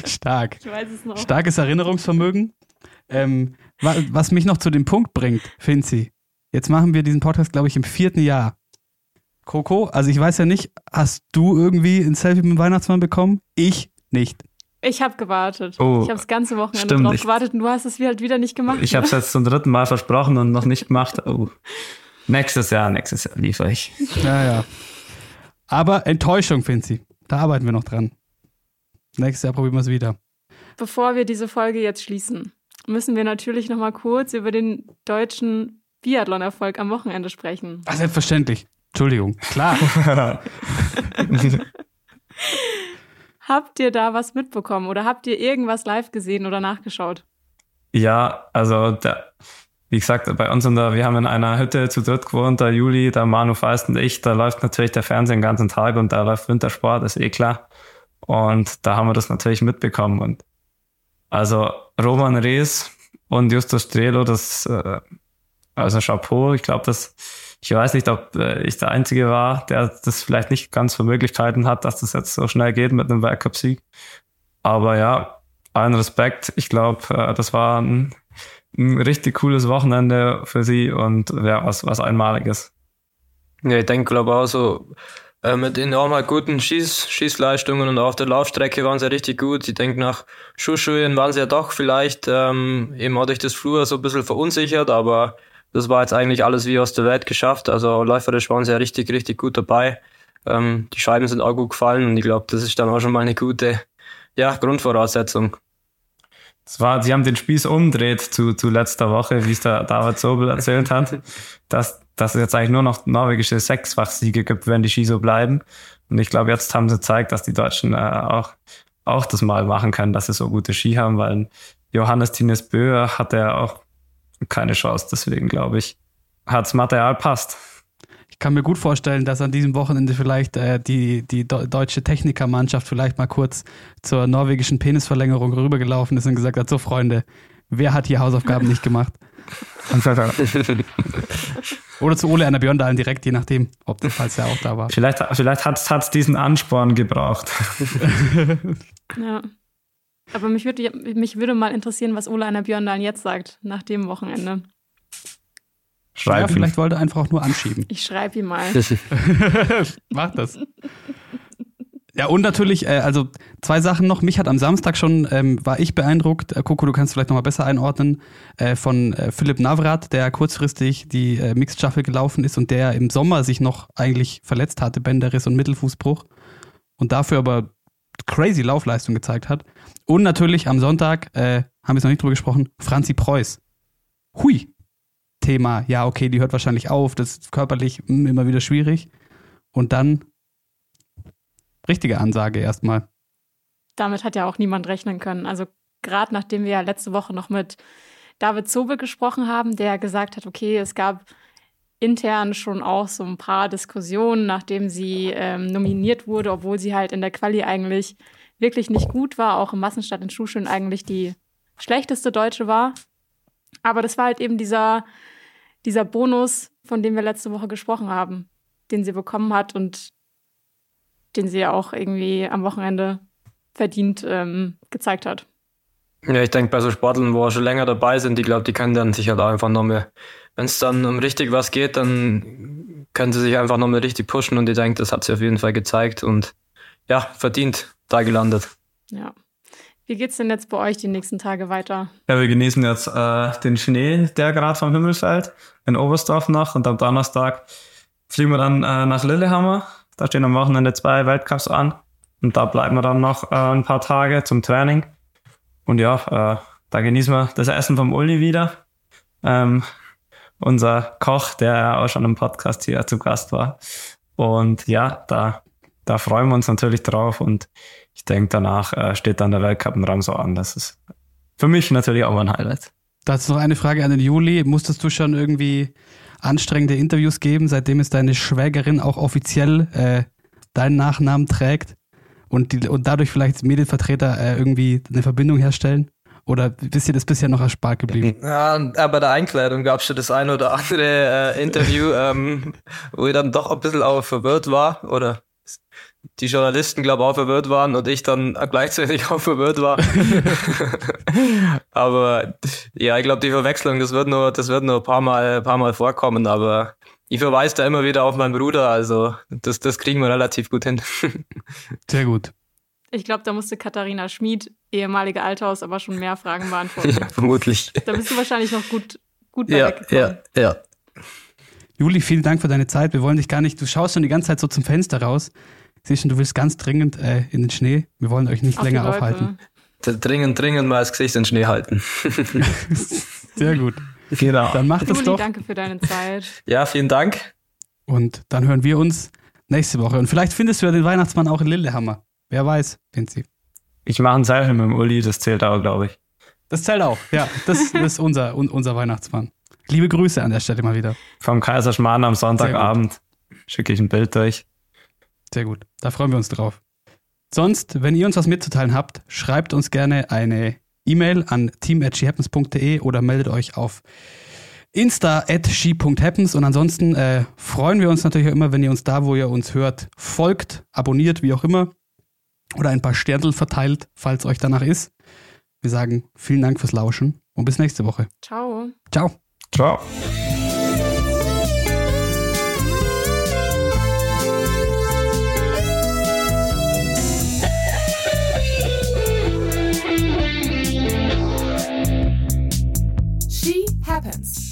Stark. Ich weiß es noch. Starkes Erinnerungsvermögen. Ähm, wa was mich noch zu dem Punkt bringt, Finzi. Jetzt machen wir diesen Podcast, glaube ich, im vierten Jahr. Coco, also ich weiß ja nicht, hast du irgendwie ein Selfie mit dem Weihnachtsmann bekommen? Ich nicht. Ich habe gewartet. Oh, ich habe das ganze Wochenende stimmt, drauf ich- gewartet und du hast es halt wieder nicht gemacht. Ich habe es jetzt zum dritten Mal versprochen und noch nicht gemacht. Oh. Nächstes Jahr, nächstes Jahr liefere ich. Ja, ja. Aber Enttäuschung, Finzi. Da arbeiten wir noch dran. Nächstes Jahr probieren wir es wieder. Bevor wir diese Folge jetzt schließen, müssen wir natürlich noch mal kurz über den deutschen Biathlon-Erfolg am Wochenende sprechen. Ah, selbstverständlich. Entschuldigung. Klar. *laughs* Habt ihr da was mitbekommen oder habt ihr irgendwas live gesehen oder nachgeschaut? Ja, also der, wie gesagt, bei uns in der, wir haben in einer Hütte zu dritt gewohnt, der Juli, der Manu Feist und ich, da läuft natürlich der Fernseher den ganzen Tag und da läuft Wintersport, ist eh klar. Und da haben wir das natürlich mitbekommen. Und also Roman Rees und Justus Strelo, das, äh, also Chapeau, ich glaube, das, ich weiß nicht, ob äh, ich der Einzige war, der das vielleicht nicht ganz für Möglichkeiten hat, dass das jetzt so schnell geht mit einem Weltcup-Sieg. Aber ja, allen Respekt. Ich glaube, äh, das war ein ein richtig cooles Wochenende für sie und ja, was, was Einmaliges. Ja, ich denke, glaube auch so, äh, mit enorm guten Schieß, Schießleistungen und auf der Laufstrecke waren sie richtig gut. Ich denke, nach Schuhschuhen waren sie ja doch vielleicht ähm, eben auch durch das Flur so ein bisschen verunsichert, aber das war jetzt eigentlich alles wie aus der Welt geschafft. Also läuferisch waren sie ja richtig, richtig gut dabei. Ähm, die Scheiben sind auch gut gefallen und ich glaube, das ist dann auch schon mal eine gute ja, Grundvoraussetzung. Das war, sie haben den Spieß umdreht zu, zu letzter Woche, wie es der David Sobel erzählt hat, dass, dass es jetzt eigentlich nur noch norwegische Sechsfachsiege gibt, wenn die Ski so bleiben. Und ich glaube, jetzt haben sie gezeigt, dass die Deutschen äh, auch, auch das mal machen können, dass sie so gute Ski haben, weil Johannes Tines Böhr hat ja auch keine Chance. Deswegen glaube ich, hat's Material passt. Ich kann mir gut vorstellen, dass an diesem Wochenende vielleicht äh, die, die deutsche Technikermannschaft vielleicht mal kurz zur norwegischen Penisverlängerung rübergelaufen ist und gesagt hat, so Freunde, wer hat hier Hausaufgaben nicht gemacht? *laughs* Oder zu Ole einer Björndalen direkt, je nachdem, ob der falls er auch da war. Vielleicht, vielleicht hat es diesen Ansporn gebraucht. *laughs* ja. Aber mich würde, mich würde mal interessieren, was Ole einer Björndalen jetzt sagt, nach dem Wochenende. Schreib ja, vielleicht wollte er einfach auch nur anschieben. Ich schreibe ihm mal. *laughs* Mach das. Ja, und natürlich, äh, also zwei Sachen noch. Mich hat am Samstag schon, ähm, war ich beeindruckt, äh, Coco, du kannst vielleicht nochmal besser einordnen, äh, von äh, Philipp Navrat, der kurzfristig die äh, Mixed Staffel gelaufen ist und der im Sommer sich noch eigentlich verletzt hatte, Bänderriss und Mittelfußbruch und dafür aber crazy Laufleistung gezeigt hat. Und natürlich am Sonntag, äh, haben wir es noch nicht drüber gesprochen, Franzi Preuß. Hui, Thema, ja, okay, die hört wahrscheinlich auf, das ist körperlich hm, immer wieder schwierig. Und dann richtige Ansage erstmal. Damit hat ja auch niemand rechnen können. Also gerade nachdem wir ja letzte Woche noch mit David Zobe gesprochen haben, der gesagt hat, okay, es gab intern schon auch so ein paar Diskussionen, nachdem sie ähm, nominiert wurde, obwohl sie halt in der Quali eigentlich wirklich nicht gut war, auch im Massenstart in Schuhschön eigentlich die schlechteste Deutsche war. Aber das war halt eben dieser dieser Bonus, von dem wir letzte Woche gesprochen haben, den sie bekommen hat und den sie ja auch irgendwie am Wochenende verdient ähm, gezeigt hat. Ja, ich denke, bei so Sportlern, wo schon länger dabei sind, die glaube, die können dann sich halt einfach noch mehr, wenn es dann um richtig was geht, dann können sie sich einfach noch mehr richtig pushen und ich denke, das hat sie auf jeden Fall gezeigt und ja, verdient da gelandet. Ja. Wie geht's denn jetzt bei euch die nächsten Tage weiter? Ja, wir genießen jetzt äh, den Schnee, der gerade vom Himmel fällt, in Oberstdorf noch und am Donnerstag fliegen wir dann äh, nach Lillehammer. Da stehen am Wochenende zwei Weltcups an und da bleiben wir dann noch äh, ein paar Tage zum Training. Und ja, äh, da genießen wir das Essen vom Uli wieder. Ähm, unser Koch, der auch schon im Podcast hier zu Gast war. Und ja, da, da freuen wir uns natürlich drauf und ich denke, danach äh, steht dann der Weltcup in Ramsau an. Das ist für mich natürlich auch ein Highlight. Dazu noch eine Frage an den Juli. Musstest du schon irgendwie anstrengende Interviews geben, seitdem es deine Schwägerin auch offiziell äh, deinen Nachnamen trägt und, die, und dadurch vielleicht Medienvertreter äh, irgendwie eine Verbindung herstellen? Oder bist dir das bisher noch erspart geblieben? *laughs* Ja, bei der Einkleidung gab es schon das ein oder andere äh, Interview, *laughs* ähm, wo ich dann doch ein bisschen auch verwirrt war oder die Journalisten, glaube ich, auch verwirrt waren und ich dann *laughs* gleichzeitig auch verwirrt war. *laughs* aber ja, ich glaube, die Verwechslung, das wird nur, das wird nur ein paar Mal, ein paar Mal vorkommen, aber ich verweise da immer wieder auf meinen Bruder, also das, das kriegen wir relativ gut hin. *laughs* Sehr gut. Ich glaube, da musste Katharina Schmid, ehemalige Althaus, aber schon mehr Fragen beantworten. Ja, vermutlich. Da bist du wahrscheinlich noch gut, gut ja, ja, ja. Juli, vielen Dank für deine Zeit. Wir wollen dich gar nicht, du schaust schon die ganze Zeit so zum Fenster raus. Siehst du, du willst ganz dringend äh, in den Schnee. Wir wollen euch nicht Auf länger aufhalten. Dringend, dringend mal das Gesicht in den Schnee halten. *laughs* Sehr gut. Genau. Dann macht es doch. Danke für deine Zeit. Ja, vielen Dank. Und dann hören wir uns nächste Woche. Und vielleicht findest du ja den Weihnachtsmann auch in Lillehammer. Wer weiß, Vinci. Ich mache ein Zeichen mit dem Uli, das zählt auch, glaube ich. Das zählt auch, ja. Das, das ist unser, un, unser Weihnachtsmann. Liebe Grüße an der Stelle mal wieder. Vom Kaiserschmarrn am Sonntagabend schicke ich ein Bild durch. Sehr gut. Da freuen wir uns drauf. Sonst, wenn ihr uns was mitzuteilen habt, schreibt uns gerne eine E-Mail an team.shehappens.de oder meldet euch auf insta at she.happens und ansonsten äh, freuen wir uns natürlich auch immer, wenn ihr uns da, wo ihr uns hört, folgt, abonniert, wie auch immer oder ein paar Sterndl verteilt, falls euch danach ist. Wir sagen vielen Dank fürs Lauschen und bis nächste Woche. Ciao. Ciao. Ciao. happens.